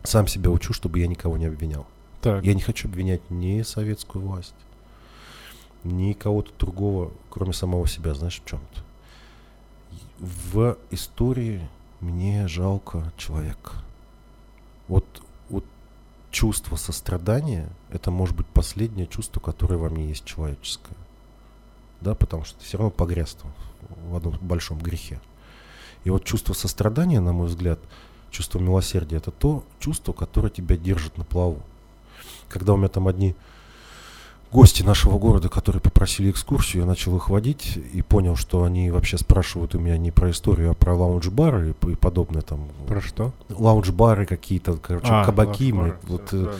Сам себя учу, чтобы я никого не обвинял. Так. Я не хочу обвинять ни советскую власть, ни кого-то другого, кроме самого себя, знаешь, в чем-то. В истории мне жалко человека. Вот, вот чувство сострадания – это может быть последнее чувство, которое во мне есть человеческое. Да, потому что ты все равно погряз в одном большом грехе. И вот чувство сострадания, на мой взгляд, чувство милосердия, это то чувство, которое тебя держит на плаву. Когда у меня там одни гости нашего города, которые попросили экскурсию, я начал их водить и понял, что они вообще спрашивают у меня не про историю, а про лаунж-бары и, и подобное там. Про что? Лаунж-бары какие-то, короче, А, кабаки. мы- вот, правильно.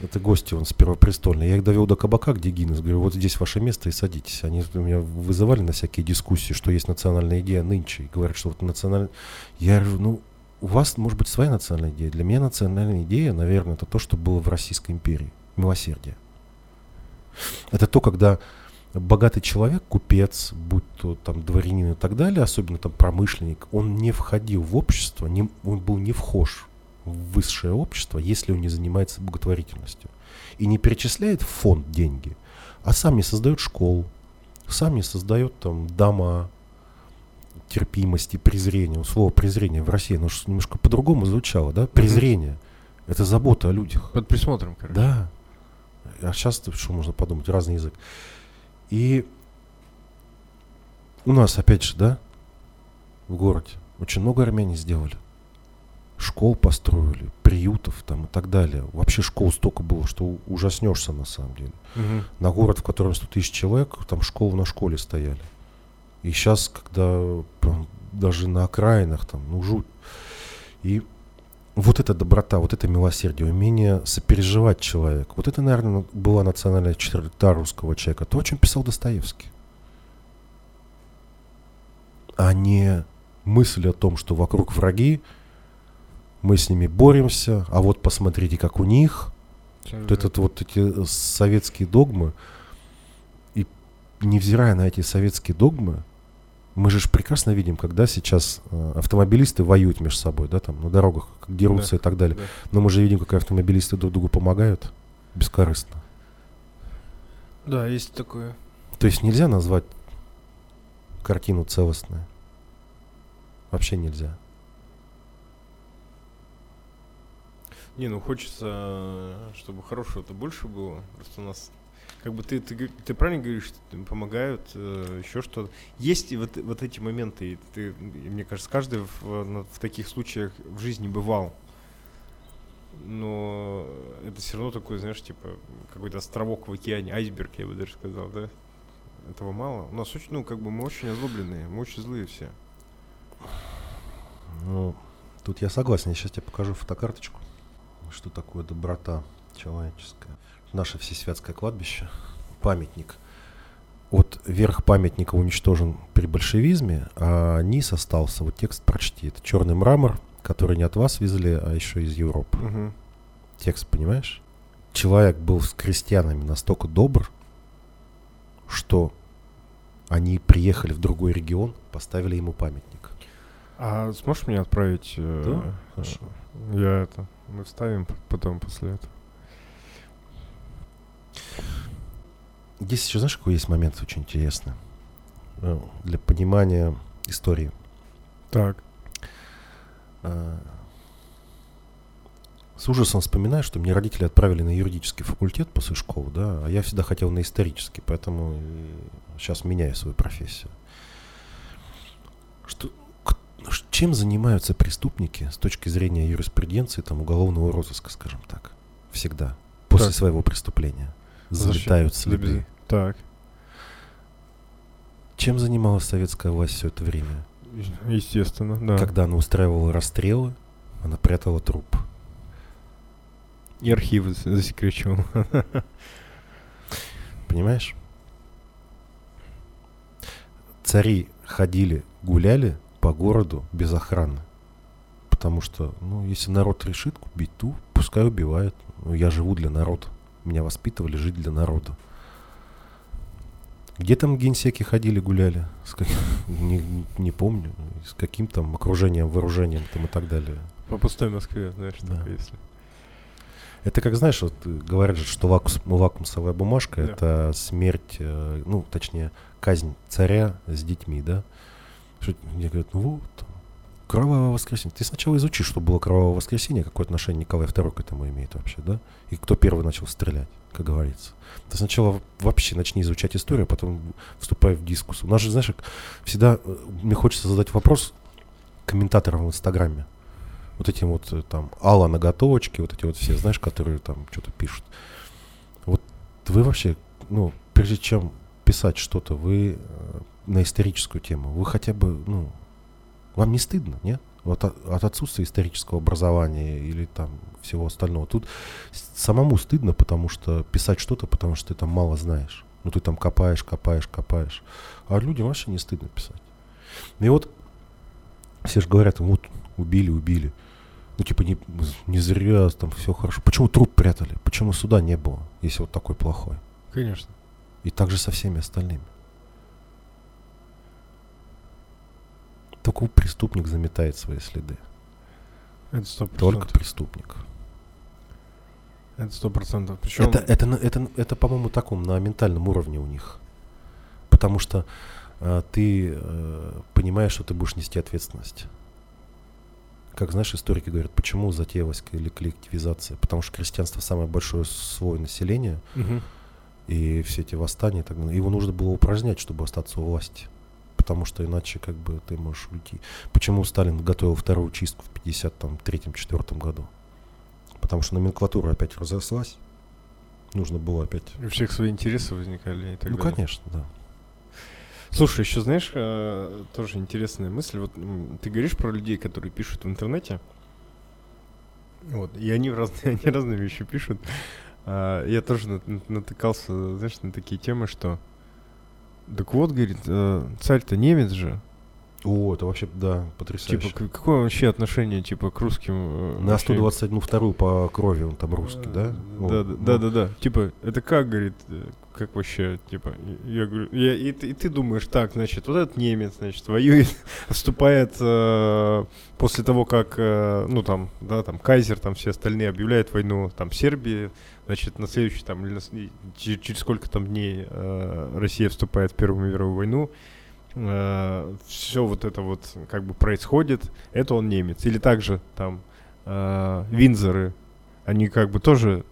Это гости, он с Первопрестольной. Я их довел до кабака, где Гиннес. Говорю, вот здесь ваше место и садитесь. Они меня вызывали на всякие дискуссии, что есть национальная идея нынче. И говорят, что вот национальная... Я говорю, ну, у вас может быть своя национальная идея. Для меня национальная идея, наверное, это то, что было в Российской империи. Милосердие. Это то, когда богатый человек, купец, будь то там дворянин и так далее, особенно там промышленник, он не входил в общество, не, он был не вхож высшее общество, если он не занимается благотворительностью. И не перечисляет в фонд деньги, а сам не создает школ, сам не создает там дома терпимости, презрения. Слово презрение в России, оно немножко по-другому звучало, да? Презрение. Это забота о людях. Под присмотром, короче. Да. А сейчас что можно подумать? Разный язык. И у нас, опять же, да, в городе очень много армяне сделали. Школ построили, приютов там и так далее. Вообще школ столько было, что ужаснешься на самом деле. Мгм. На город, в котором 100 тысяч человек, там школы на школе стояли. И сейчас, когда прям даже на окраинах там, ну, жуть. И вот эта доброта, вот это милосердие, умение сопереживать человека. Вот это, наверное, была национальная черта русского человека. То, о чем писал Достоевский. А не мысль о том, что вокруг враги, мы с ними боремся, а вот посмотрите, как у них, вот этот вот эти э, советские догмы, и невзирая на эти советские догмы, мы же прекрасно видим, когда сейчас э, автомобилисты воюют между собой, да, там на дорогах, дерутся Да, и так далее. да. Но мы же видим, как автомобилисты друг другу помогают бескорыстно. Да, есть такое. То есть нельзя назвать картину целостной. Вообще нельзя. Не, ну хочется, чтобы хорошего-то больше было. Просто у нас, как бы ты, ты, ты правильно говоришь, что помогают, э, еще что-то. Есть и вот, вот эти моменты, и ты, и мне кажется, каждый в, в таких случаях в жизни бывал. Но это все равно такой, знаешь, типа какой-то островок в океане, айсберг, я бы даже сказал, да? Этого мало. У нас очень, ну, как бы мы очень озлобленные, мы очень злые все. Ну, тут я согласен. Я сейчас тебе покажу фотокарточку. Что такое доброта человеческая. Наше Всесвятское кладбище. Памятник. Вот верх памятника уничтожен при большевизме, а низ остался. Вот текст прочти. Это черный мрамор, который не от вас везли, а еще из Европы. Мгм. Текст, понимаешь? Человек был с крестьянами настолько добр, что они приехали в другой регион, поставили ему памятник. А сможешь мне отправить? э, Да, хорошо. Я это. Мы вставим потом после этого. Здесь еще, знаешь, какой есть момент очень интересный э, для понимания истории. Так. Э, С ужасом вспоминаю, что мне родители отправили на юридический факультет после школы, да, а я всегда хотел на исторический, поэтому сейчас меняю свою профессию. Что, чем занимаются преступники с точки зрения юриспруденции, там, уголовного розыска, скажем так, всегда, после Так. своего преступления? Залетают следы. без- Так. Чем занималась советская власть все это время? Естественно, да. Когда она устраивала расстрелы, она прятала труп. И архивы за- засекречивал. Понимаешь? Цари ходили, гуляли по городу без охраны. Потому что, ну, если народ решит убить, ту, пускай убивает. Ну, я живу для народа. Меня воспитывали жить для народа. Где там генсеки ходили, гуляли? С как- не, не помню. С каким там окружением, вооружением там и так далее. По пустой Москве, знаешь, Да. если. Это как, знаешь, вот э, говорят же, что лакус- лакмусовая бумажка Да. это смерть, э, ну, точнее, казнь царя с детьми, да? Мне говорят, ну вот, кровавое воскресенье. Ты сначала изучи, что было кровавое воскресенье, какое отношение Николай II к этому имеет вообще, да? И кто первый начал стрелять, как говорится. Ты сначала вообще начни изучать историю, а потом вступай в дискус. У нас же, знаешь, всегда э, мне хочется задать вопрос комментаторам в Инстаграме. Вот этим вот э, там Алла ноготочки, вот эти вот все, знаешь, которые там что-то пишут. Вот вы вообще, ну, прежде чем писать что-то, вы э, на историческую тему, вы хотя бы, ну, вам не стыдно, нет? Вот от, от отсутствия исторического образования или там всего остального. Тут самому стыдно, потому что писать что-то, потому что ты там мало знаешь. Ну ты там копаешь, копаешь, копаешь. А людям вообще не стыдно писать. И вот все же говорят, вот убили, убили. Ну типа не, не зря, там все хорошо. Почему труп прятали? Почему суда не было, если вот такой плохой? Конечно. И так же со всеми остальными. Только преступник заметает свои следы. Это сто Только преступник. Это сто процентов. Причем... Это, это, на- это, это, по-моему, таком, на ментальном уровне у них. Потому что э, ты э, понимаешь, что ты будешь нести ответственность. Как, знаешь, историки говорят, почему затеялась или коллективизация? Потому что крестьянство самое большое слой населения, Мгм. и все эти восстания, и так далее, его нужно было упразднять, чтобы остаться у власти. Потому что иначе как бы ты можешь уйти. Почему Сталин готовил вторую чистку в 53-4 году? Потому что номенклатура опять разрослась. Нужно было опять... У всех свои интересы возникали и так ну, далее. конечно, да. Слушай, еще знаешь, э, тоже интересная мысль. Вот ты говоришь про людей, которые пишут в интернете. Вот, и они, разные, они разные вещи пишут. А, я тоже нат- нат- натыкался, знаешь, на такие темы, что... Так вот, говорит, э, царь-то немец же. О, это вообще, да, потрясающе. Типа, какое вообще отношение, типа, к русским? э, На вообще? 121 вторую по крови он там русский, да? Да, О, да, ну, да, да, да. Типа, это как, говорит, э, как вообще, типа, я говорю, я- и, ты, и ты думаешь, так, значит, вот этот немец, значит, воюет, вступает э, после того, как, э, ну, там, да, там, Кайзер, там, все остальные объявляют войну, там, Сербии, значит, на следующий, там, или на с- и че- через сколько там дней э, Россия вступает в Первую мировую войну, все вот это вот как бы происходит, это он немец. Или также там э, Винзоры, они как бы тоже,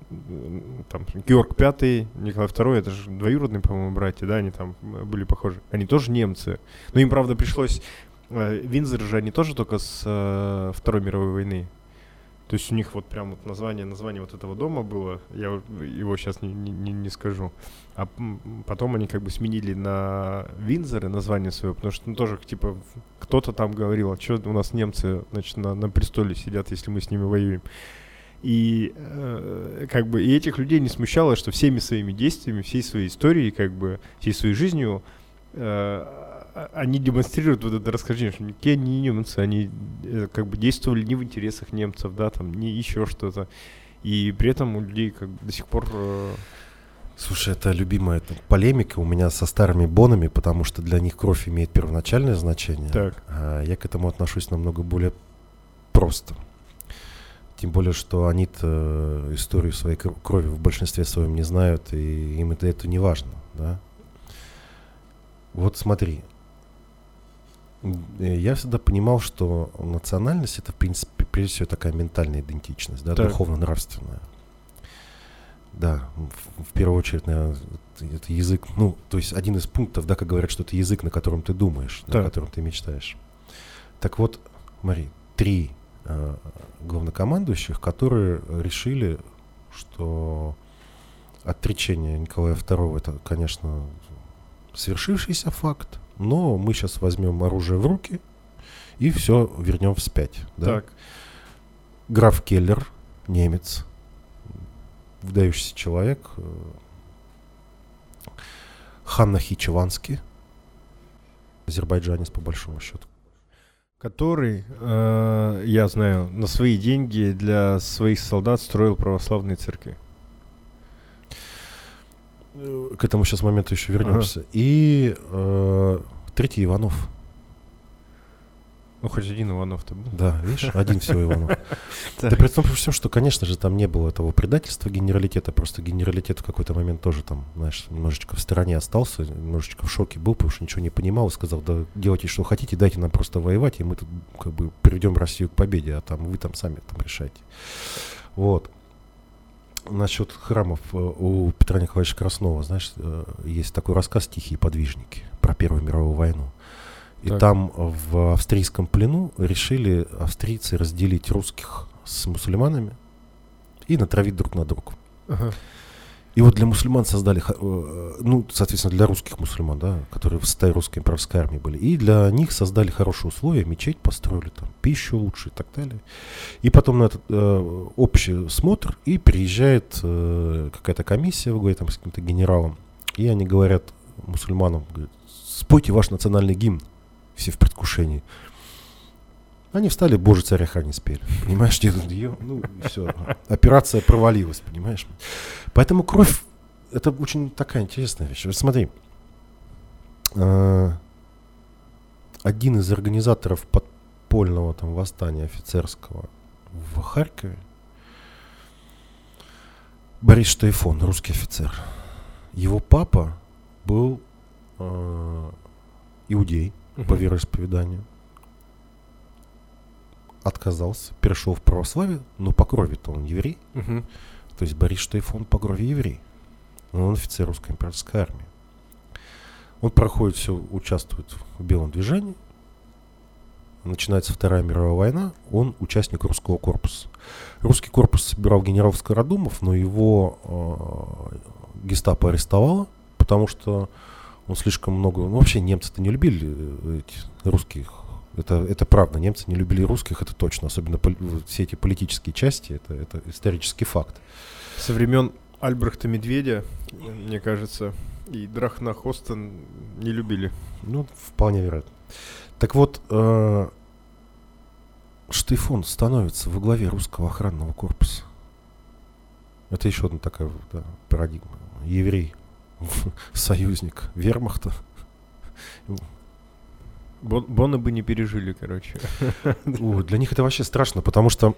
там, Георг Пятый, Николай Второй, это же двоюродные, по-моему, братья, да, они там э, были похожи. Они тоже немцы. Но им, правда, пришлось... э, Винзоры же они тоже только с э, Второй мировой войны. То есть у них вот прям вот название, название вот этого дома было, я его сейчас не, не, не- скажу. А потом они как бы сменили на Винзоры название свое, потому что ну, тоже типа кто-то там говорил, а что у нас немцы значит, на, на престоле сидят, если мы с ними воюем. И э, как бы и этих людей не смущало, что всеми своими действиями, всей своей историей, как бы всей своей жизнью э, они демонстрируют вот это расхождение, что никакие не немцы, они э, как бы действовали не в интересах немцев, да, там, не еще что-то. И при этом у людей как бы до сих пор... э, Слушай, это любимая эта полемика у меня со старыми бонами, потому что для них кровь имеет первоначальное значение. Так. А я к этому отношусь намного более просто. Тем более, что они-то историю своей кр- крови в большинстве своем не знают, и им это, это не важно, да? Вот смотри. Э, Я всегда понимал, что национальность это, в принципе, прежде всего такая ментальная идентичность, да, духовно-нравственная. Да, в, в первую очередь, наверное, это- язык, ну, то есть один из пунктов, да, как говорят, что это язык, на котором ты думаешь, на Так. котором ты мечтаешь. Так вот, смотри, три э, главнокомандующих, которые решили, что отречение Николая II это, конечно, свершившийся факт, но мы сейчас возьмем оружие в руки и все вернем вспять. Да? Так. Граф Келлер, немец, выдающийся человек, э, Ханна Хичеванский, азербайджанец по большому счету. Который, э, я знаю, на свои деньги для своих солдат строил православные церкви. Э, К этому сейчас моменту еще вернемся. И э, третий Иванов. Ну, хоть один Иванов-то был. Да, видишь, один всего Иванов. Да при том, всем, что, конечно же, там не было этого предательства генералитета, просто генералитет в какой-то момент тоже там, знаешь, немножечко в стороне остался, немножечко в шоке был, потому что ничего не понимал, и сказал, да делайте, что хотите, дайте нам просто воевать, и мы тут как бы приведем Россию к победе, а там вы там сами там решайте. Вот. Насчет храмов э, у Петра Николаевича Краснова, знаешь, э, есть такой рассказ «Тихие подвижники» про Первую мировую войну. И Так. там в австрийском плену решили австрийцы разделить русских с мусульманами и натравить друг на друга. Ага. И вот для мусульман создали, э, ну, соответственно, для русских мусульман, да, которые в составе русской имперской армии были, и для них создали хорошие условия, мечеть построили, там, пищу лучше и так далее. И потом на этот э, общий смотр, и приезжает э, какая-то комиссия, вы говорите, там, с каким-то генералом, и они говорят мусульманам, говорят, спойте ваш национальный гимн, все в предвкушении. Они встали, боже, царя храни спели. Понимаешь, где тут её? Ну, все. Операция провалилась, понимаешь? Поэтому кровь это очень такая интересная вещь. Вот смотри, э, один из организаторов подпольного там восстания офицерского в Харькове, Борис Штайфон, русский офицер. Его папа был э, иудей по Мгм. вероисповеданию. Отказался, перешел в православие, но по крови-то он еврей. Мгм. То есть Борис Штейфон по крови еврей. Но он офицер русской императорской армии. Он проходит все, участвует в белом движении. Начинается Вторая мировая война, он участник русского корпуса. Русский корпус собирал генералов Скородумов, но его э, гестапо арестовало, потому что он слишком много... Ну, вообще немцы-то не любили э, этих русских. Это, это правда, немцы не любили русских, это точно. Особенно все эти политические части, это, это исторический факт. Со времен Альбрехта Медведя, мне кажется, и Драхна Хостен не любили. Ну, вполне вероятно. Так вот, э, Штейфон становится во главе русского охранного корпуса. Это еще одна такая да, парадигма. Еврей, союзник вермахта. Бон, Бонны бы не пережили, короче. Для них это вообще страшно, потому что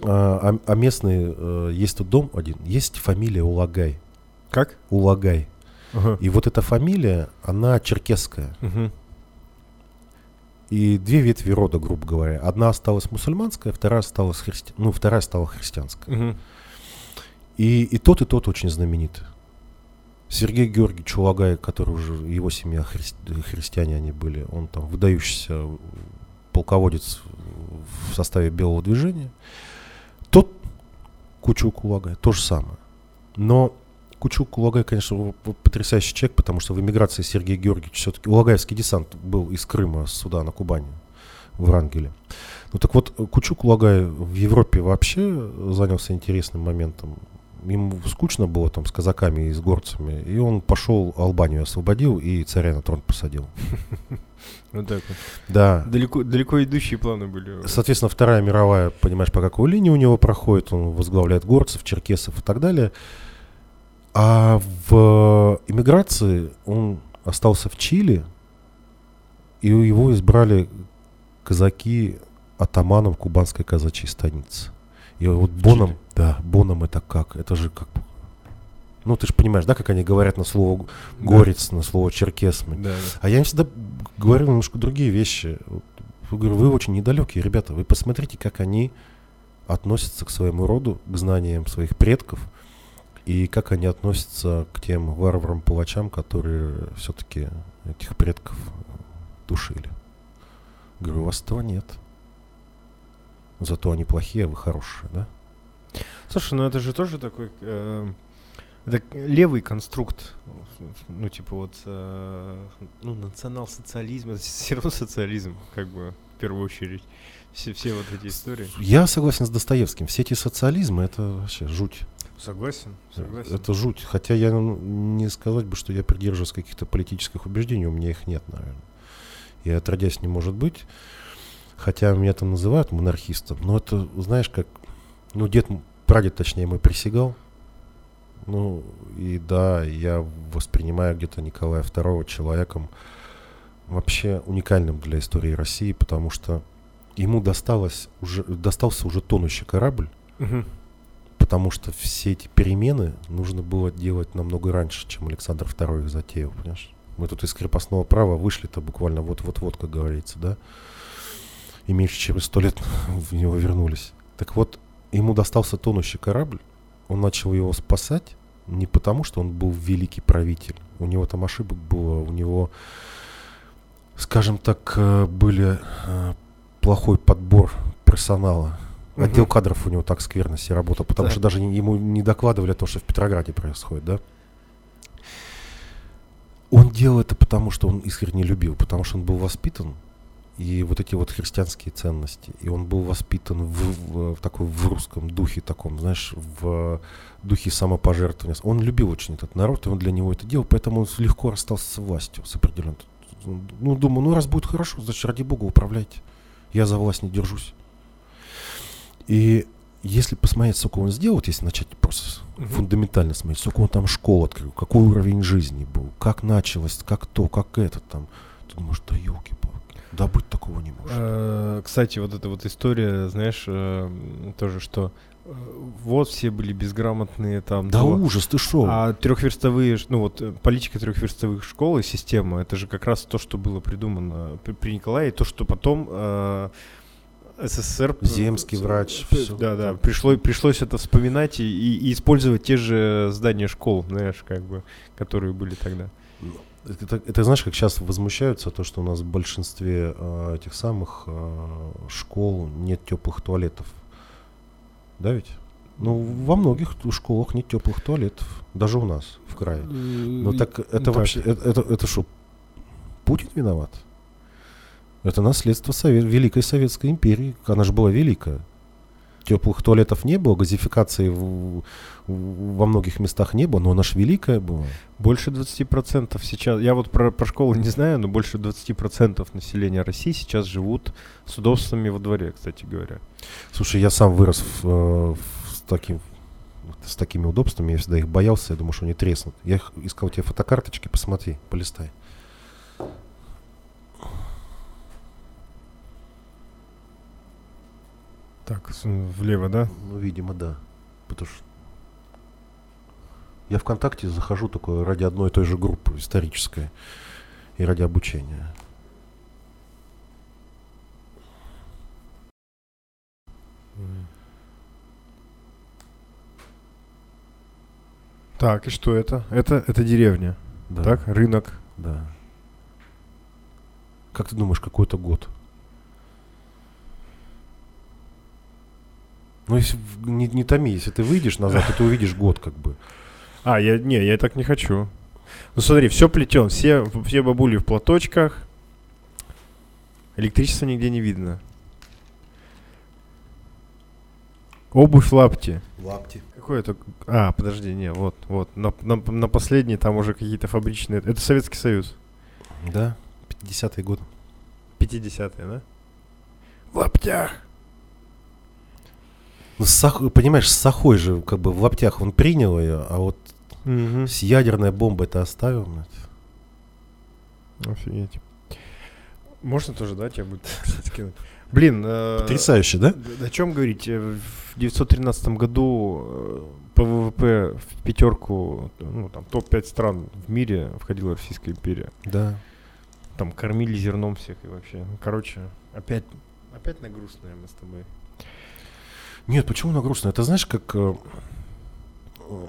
э, а, а местные, э, есть тут дом один, есть фамилия Улагай. Как? Улагай. Ага. И вот эта фамилия, она черкесская. И две ветви рода, грубо говоря. Одна осталась мусульманская, вторая осталась христи... ну, вторая стала христианская. Мгм. И, и тот, и тот очень знаменит. Сергей Георгиевич Улагай, который уже, его семья христи- христиане они были, он там выдающийся полководец в составе белого движения. Тот Кучук Улагай, то же самое. Но Кучук Улагай, конечно, потрясающий человек, потому что в эмиграции Сергей Георгиевич все-таки Улагаевский десант был из Крыма, сюда, на Кубани, в Врангеле. Ну так вот, Кучук Улагай в Европе вообще занялся интересным моментом. Ему скучно было там с казаками и с горцами, и он пошел Албанию освободил и царя на трон посадил. Вот так вот. Да. Далеко, далеко идущие планы были. Соответственно, Вторая мировая, понимаешь, по какой линии у него проходит, он возглавляет горцев, черкесов и так далее. А в эмиграции он остался в Чили, и его избрали казаки атаманом кубанской казачьей станицы. И вот Боном, Чили? да, Боном это как? Это же как... Ну, ты же понимаешь, да, как они говорят на слово горец, на слово черкес. Да, да. А я им всегда говорю немножко другие вещи. Говорю, вы очень недалекие, ребята. Вы посмотрите, как они относятся к своему роду, к знаниям своих предков, и как они относятся к тем варварам-палачам, которые все-таки этих предков душили. Говорю, у вас этого нет. Зато они плохие, а вы хорошие, да? Слушай, ну это же тоже такой э, это левый конструкт. Ну, типа вот э, ну, национал-социализм, это все равно социализм, как бы, в первую очередь. Все, все вот эти истории. Я согласен с Достоевским. Все эти социализмы это вообще жуть. Согласен, согласен. Это жуть. Хотя я ну, не сказать бы, что я придерживаюсь каких-то политических убеждений, у меня их нет, наверное. И отродясь не может быть. Хотя меня там называют монархистом. Но это, знаешь, как... Ну, дед, прадед, точнее, мой присягал. Ну, и да, я воспринимаю где-то Николая II человеком вообще уникальным для истории России, потому что ему досталось уже, достался уже тонущий корабль, Мгм. потому что все эти перемены нужно было делать намного раньше, чем Александр II их затеял, понимаешь? Мы тут из крепостного права вышли-то буквально вот-вот-вот, как говорится, да? И меньше через сто лет в него вернулись. Так вот, ему достался тонущий корабль, он начал его спасать не потому, что он был великий правитель. У него там ошибок было, у него скажем так, э, были э, плохой подбор персонала. Мгм. Отдел кадров у него так скверно себе работал, потому Да. что даже ему не докладывали о том, что в Петрограде происходит, да? Он делал это потому, что он искренне любил, потому что он был воспитан, и вот эти вот христианские ценности, и он был воспитан в, в- в такой в русском духе таком, знаешь, в духе самопожертвования. Он любил очень этот народ, и он для него это делал, поэтому он легко расстался с властью, с определенной. Ну, думаю, ну раз будет хорошо, значит, ради бога, управляйте. Я за власть не держусь. И если посмотреть, сколько он сделал, если начать просто Мгм. фундаментально смотреть, сколько он там школ открыл, какой уровень жизни был, как началось, как то, как это там, ты думаешь, да елки-палки, да быть такого не может. Э, Кстати, вот эта вот история, знаешь, э, тоже, что э, вот все были безграмотные там. Да то, ужас, ты шо? А трехверстовые, ну вот политика трехверстовых школ и система, это же как раз то, что было придумано при, при Николае, то, что потом э, СССР... Земский врач, всё. Да, да, пришлось, пришлось это вспоминать и, и- и использовать те же здания школ, знаешь, как бы, которые были тогда. Это, это знаешь, как сейчас возмущаются, то, что у нас в большинстве э, этих самых э, школ нет теплых туалетов. Да ведь? Ну, во многих школах нет теплых туалетов. Даже у нас, в крае. Ну так это так. вообще, это, это, это что, Путин виноват? Это наследство Совет, Великой Советской империи. Она же была великая. Теплых туалетов не было, газификации в- в- во многих местах не было, но она ж великая была. Больше 20% сейчас, я вот про, про школы не знаю, но больше 20% населения России сейчас живут с удобствами во дворе, кстати говоря. Слушай, я сам вырос в, э, в- с, таким, с такими удобствами, я всегда их боялся, я думал, что они треснут. Я их искал тебе фотокарточки, посмотри, полистай. Так, влево, да? Ну, видимо, да. Потому что я ВКонтакте захожу только ради одной и той же группы исторической и ради обучения. Так, и что это? Это, это деревня. Да, Так, рынок. да. Как ты думаешь, какой это год? Ну, если не, не томи, если ты выйдешь назад, то ты увидишь год как бы. А, я, не, я так не хочу. Ну смотри, все плетен, все, все бабули в платочках. Электричества нигде не видно. Обувь лапти. Лапти. Какой это? А, подожди, не, вот, вот. На, на, на последней там уже какие-то фабричные. Это Советский Союз. Да, 50-е годы. 50-е, да? В лаптях. Ну, Сах- понимаешь, с Сахой же как бы в лаптях он принял ее, а вот Мгм. с ядерной бомбой это оставил. блядь. Офигеть. Можно тоже, да, тебя будет скинуть? Блин, э, Потрясающе, да? о чем говорить? Э, В 913 году э, по ВВП в пятерку, ну, там, топ-5 стран в мире входила Российская империя. Да. Там кормили зерном всех и вообще. Ну, Короче, опять, опять на грустное мы с тобой. Нет, почему она грустная? Это знаешь, как... э, э,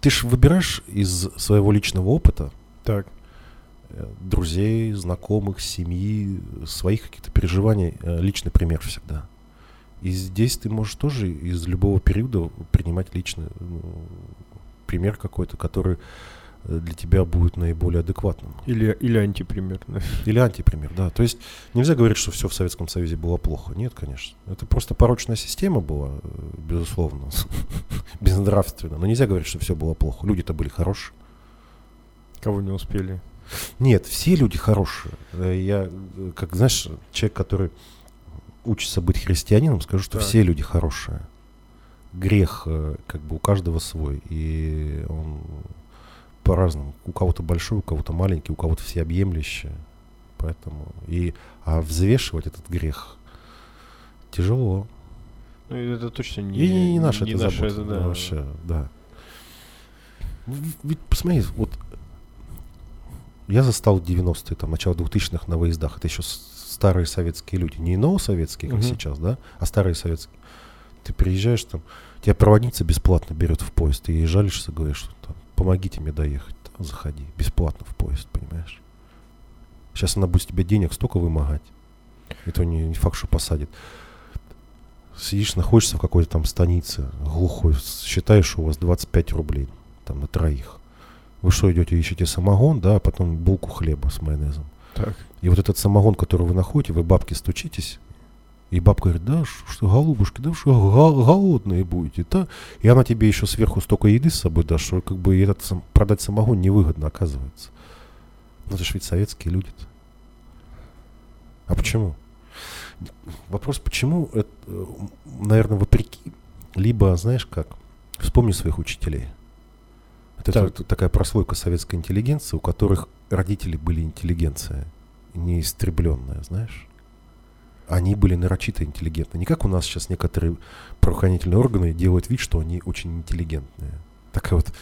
Ты ж выбираешь из своего личного опыта Так. э, друзей, знакомых, семьи, своих каких-то переживаний личный пример всегда. И здесь ты можешь тоже из любого периода принимать личный ну, пример какой-то, который для тебя будет наиболее адекватным. Или, или антипример. да. Или антипример, да. То есть нельзя говорить, что все в Советском Союзе было плохо. Нет, конечно. Это просто порочная система была, безусловно, безнравственно. Но нельзя говорить, что все было плохо. Люди-то были хорошие. Кого не успели. Нет, все люди хорошие. Э, Я, э, как знаешь, человек, который учится быть христианином, скажу, что Так. все люди хорошие. Грех, э, как бы у каждого свой. И он по-разному. У кого-то большой, у кого-то маленький, у кого-то всеобъемлющий. Поэтому и а взвешивать этот грех тяжело. Ну, это точно не, И не, не наша не это наша забота. это, да. Вообще, да. Ведь посмотри, вот я застал 90-е, там, начало 2000-х на выездах. Это еще старые советские люди. Не новосоветские, как Мгм. сейчас, да, а старые советские. Ты приезжаешь там, тебя проводница бесплатно берет в поезд, ты ей жалишься, говоришь, что там, помогите мне доехать. Заходи, бесплатно в поезд, понимаешь? Сейчас она будет с тебя денег столько вымогать. Это не, не факт, что посадит. Сидишь, находишься в какой-то там станице, глухой, считаешь, что у вас 25 рублей там на троих. Вы что, идете, ищете самогон, да, а потом булку хлеба с майонезом. Так. И вот этот самогон, который вы находите, вы бабке стучитесь, и бабка говорит, да, что, голубушки, да что, гол- голодные будете, да? И она тебе еще сверху столько еды с собой даст, что как бы этот сам- продать самогон невыгодно оказывается. Ну это ж ведь советские люди -то. А почему? Вопрос, почему, это, наверное, вопреки, либо, знаешь как, вспомни своих учителей. Это Так. вот такая прослойка советской интеллигенции, у которых родители были интеллигенция, неистребленная, знаешь? Они были нарочито интеллигентны. Не как у нас сейчас некоторые правоохранительные органы делают вид, что они очень интеллигентные. Такая вот...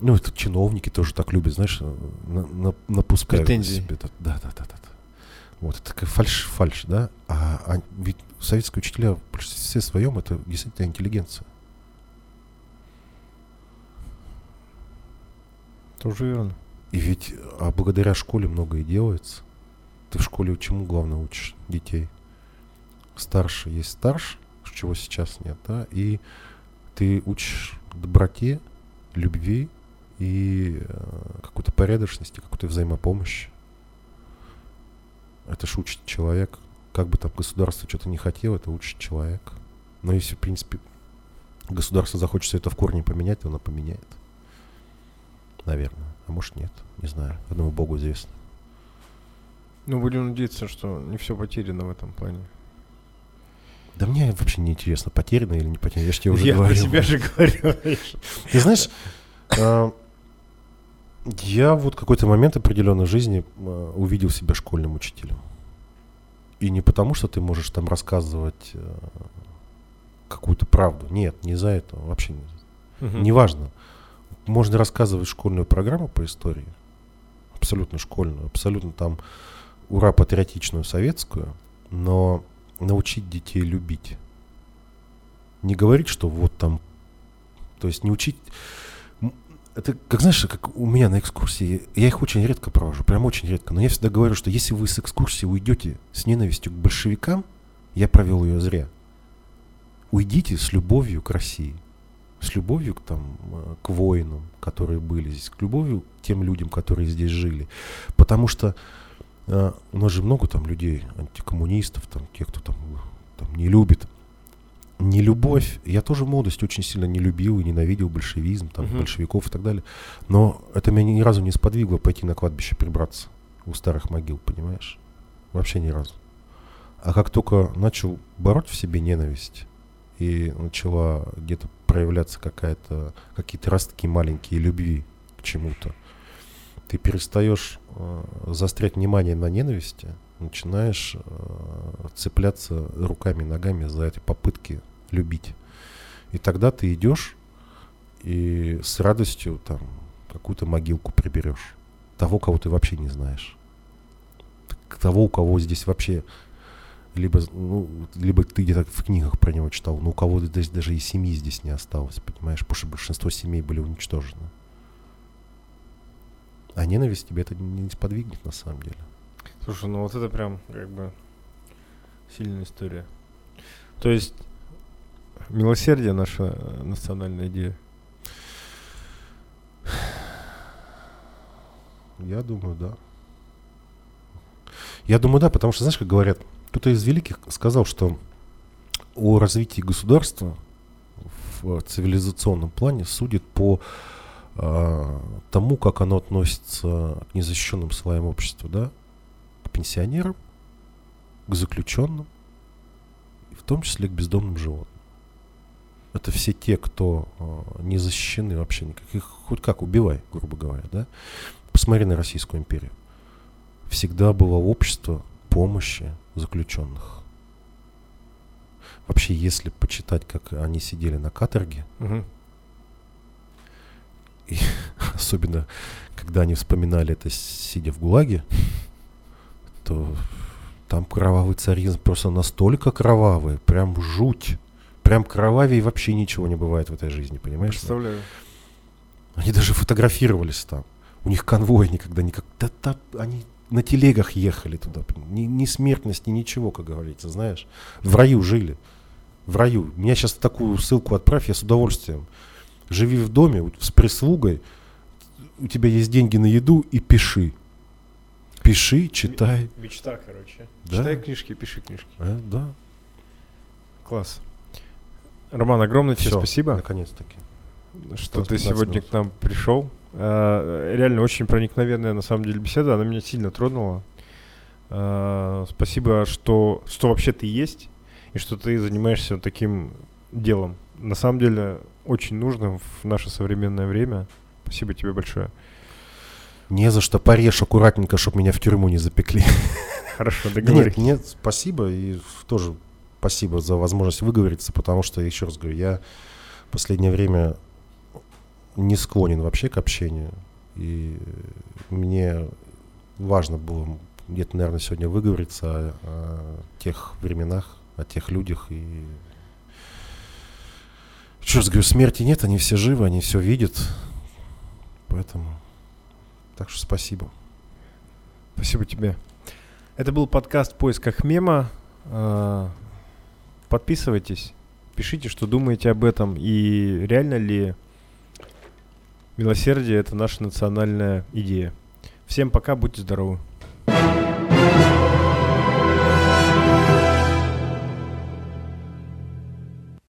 Ну, это чиновники тоже так любят, знаешь, на, на- напускают на Претензии. себе. Да, да, да, да, да. Вот, это такая фальш, фальш, да? А, а ведь советские учителя в большинстве своем это действительно интеллигенция. Тоже верно. И ведь а благодаря школе многое делается. Ты в школе чему главное учишь детей? Старше есть старше, чего сейчас нет, да, и ты учишь доброте, любви и э, какой-то порядочности, какой-то взаимопомощи. Это ж учит человек. Как бы там государство что-то не хотело, это учит человек. Но если, в принципе, государство захочет все это в корне поменять, то оно поменяет. Наверное. А может нет. Не знаю. Одному Богу известно. Ну, будем надеяться, что не все потеряно в этом плане. Да мне вообще не интересно, потеряно или не потеряно. Я же тебе уже Я про говорил. себя же говорю. Ты знаешь, а, я вот какой-то момент определенной жизни а, увидел себя школьным учителем. И не потому, что ты можешь там рассказывать а, какую-то правду. Нет, не за это. Вообще не. Мгм. Неважно. Можно рассказывать школьную программу по истории. Абсолютно школьную. Абсолютно там ура патриотичную советскую. Но научить детей любить. Не говорить, что вот там... То есть не учить... Это, как знаешь, как у меня на экскурсии, я их очень редко провожу, прям очень редко, но я всегда говорю, что если вы с экскурсии уйдете с ненавистью к большевикам, я провел ее зря. Уйдите с любовью к России, с любовью к, там, э, к воинам, которые были здесь, к любовью к тем людям, которые здесь жили. Потому что э, у нас же много там людей, антикоммунистов, там, тех, кто там, там не любит. Не любовь. Я тоже в молодости очень сильно не любил и ненавидел большевизм, там, Мгм. большевиков и так далее. Но это меня ни разу не сподвигло пойти на кладбище прибраться у старых могил, понимаешь? Вообще ни разу. А как только начал бороть в себе ненависть, и начала где-то проявляться какая-то, какие-то ростки маленькие любви к чему-то, ты перестаешь э, заострять внимание на ненависти, начинаешь э, цепляться руками и ногами за эти попытки любить. И тогда ты идешь и с радостью там какую-то могилку приберешь. Того, кого ты вообще не знаешь. Того, у кого здесь вообще либо, ну, либо ты где-то в книгах про него читал, но у кого здесь даже и семьи здесь не осталось, понимаешь, потому что большинство семей были уничтожены. А ненависть тебе это не сподвигнет на самом деле. Слушай, ну вот это прям как бы сильная история. То есть милосердие наша э, национальная идея. Я думаю, да. Я думаю, да, потому что, знаешь, как говорят, кто-то из великих сказал, что о развитии государства в цивилизационном плане судит по тому, как оно относится к незащищенным слоям общества, да, к пенсионерам, к заключенным, и в том числе к бездомным животным. Это все те, кто а, не защищены вообще никак. Их хоть как убивай, грубо говоря, да. Посмотри на Российскую империю. Всегда было общество помощи заключенных. Вообще, если почитать, как они сидели на каторге, Мгм. особенно когда они вспоминали это, сидя в ГУЛАГе, то там кровавый царизм просто настолько кровавый, прям жуть. Прям кровавее вообще ничего не бывает в этой жизни, понимаешь? Представляю. Они даже фотографировались там. У них конвой никогда, никак, да, да, они на телегах ехали туда. Ни, ни смертность, ни ничего, как говорится, знаешь. В раю жили. В раю. Меня сейчас такую ссылку отправь, я с удовольствием. Живи в доме с прислугой, у тебя есть деньги на еду и пиши. Пиши, читай. Мечта, короче. Да. Читай книжки, пиши книжки. Э, да. Класс. Роман, огромное тебе Всё, спасибо, Наконец-таки. что ты 15 сегодня минут. к нам пришел. А, Реально очень проникновенная на самом деле беседа, она меня сильно тронула. А, Спасибо, что, что вообще ты есть и что ты занимаешься вот таким делом. На самом деле очень нужным в наше современное время. Спасибо тебе большое. Не за что, порежь аккуратненько, чтобы меня в тюрьму не запекли. Хорошо, договорились. Нет, нет, спасибо и тоже спасибо за возможность выговориться, потому что, еще раз говорю, я в последнее время не склонен вообще к общению, и мне важно было где-то, наверное, сегодня выговориться о, о тех временах, о тех людях, и еще раз говорю, смерти нет, они все живы, они все видят, поэтому, так что спасибо. Спасибо тебе. Это был подкаст в поисках мема. А, Подписывайтесь, пишите, что думаете об этом и реально ли милосердие это наша национальная идея. Всем пока, будьте здоровы.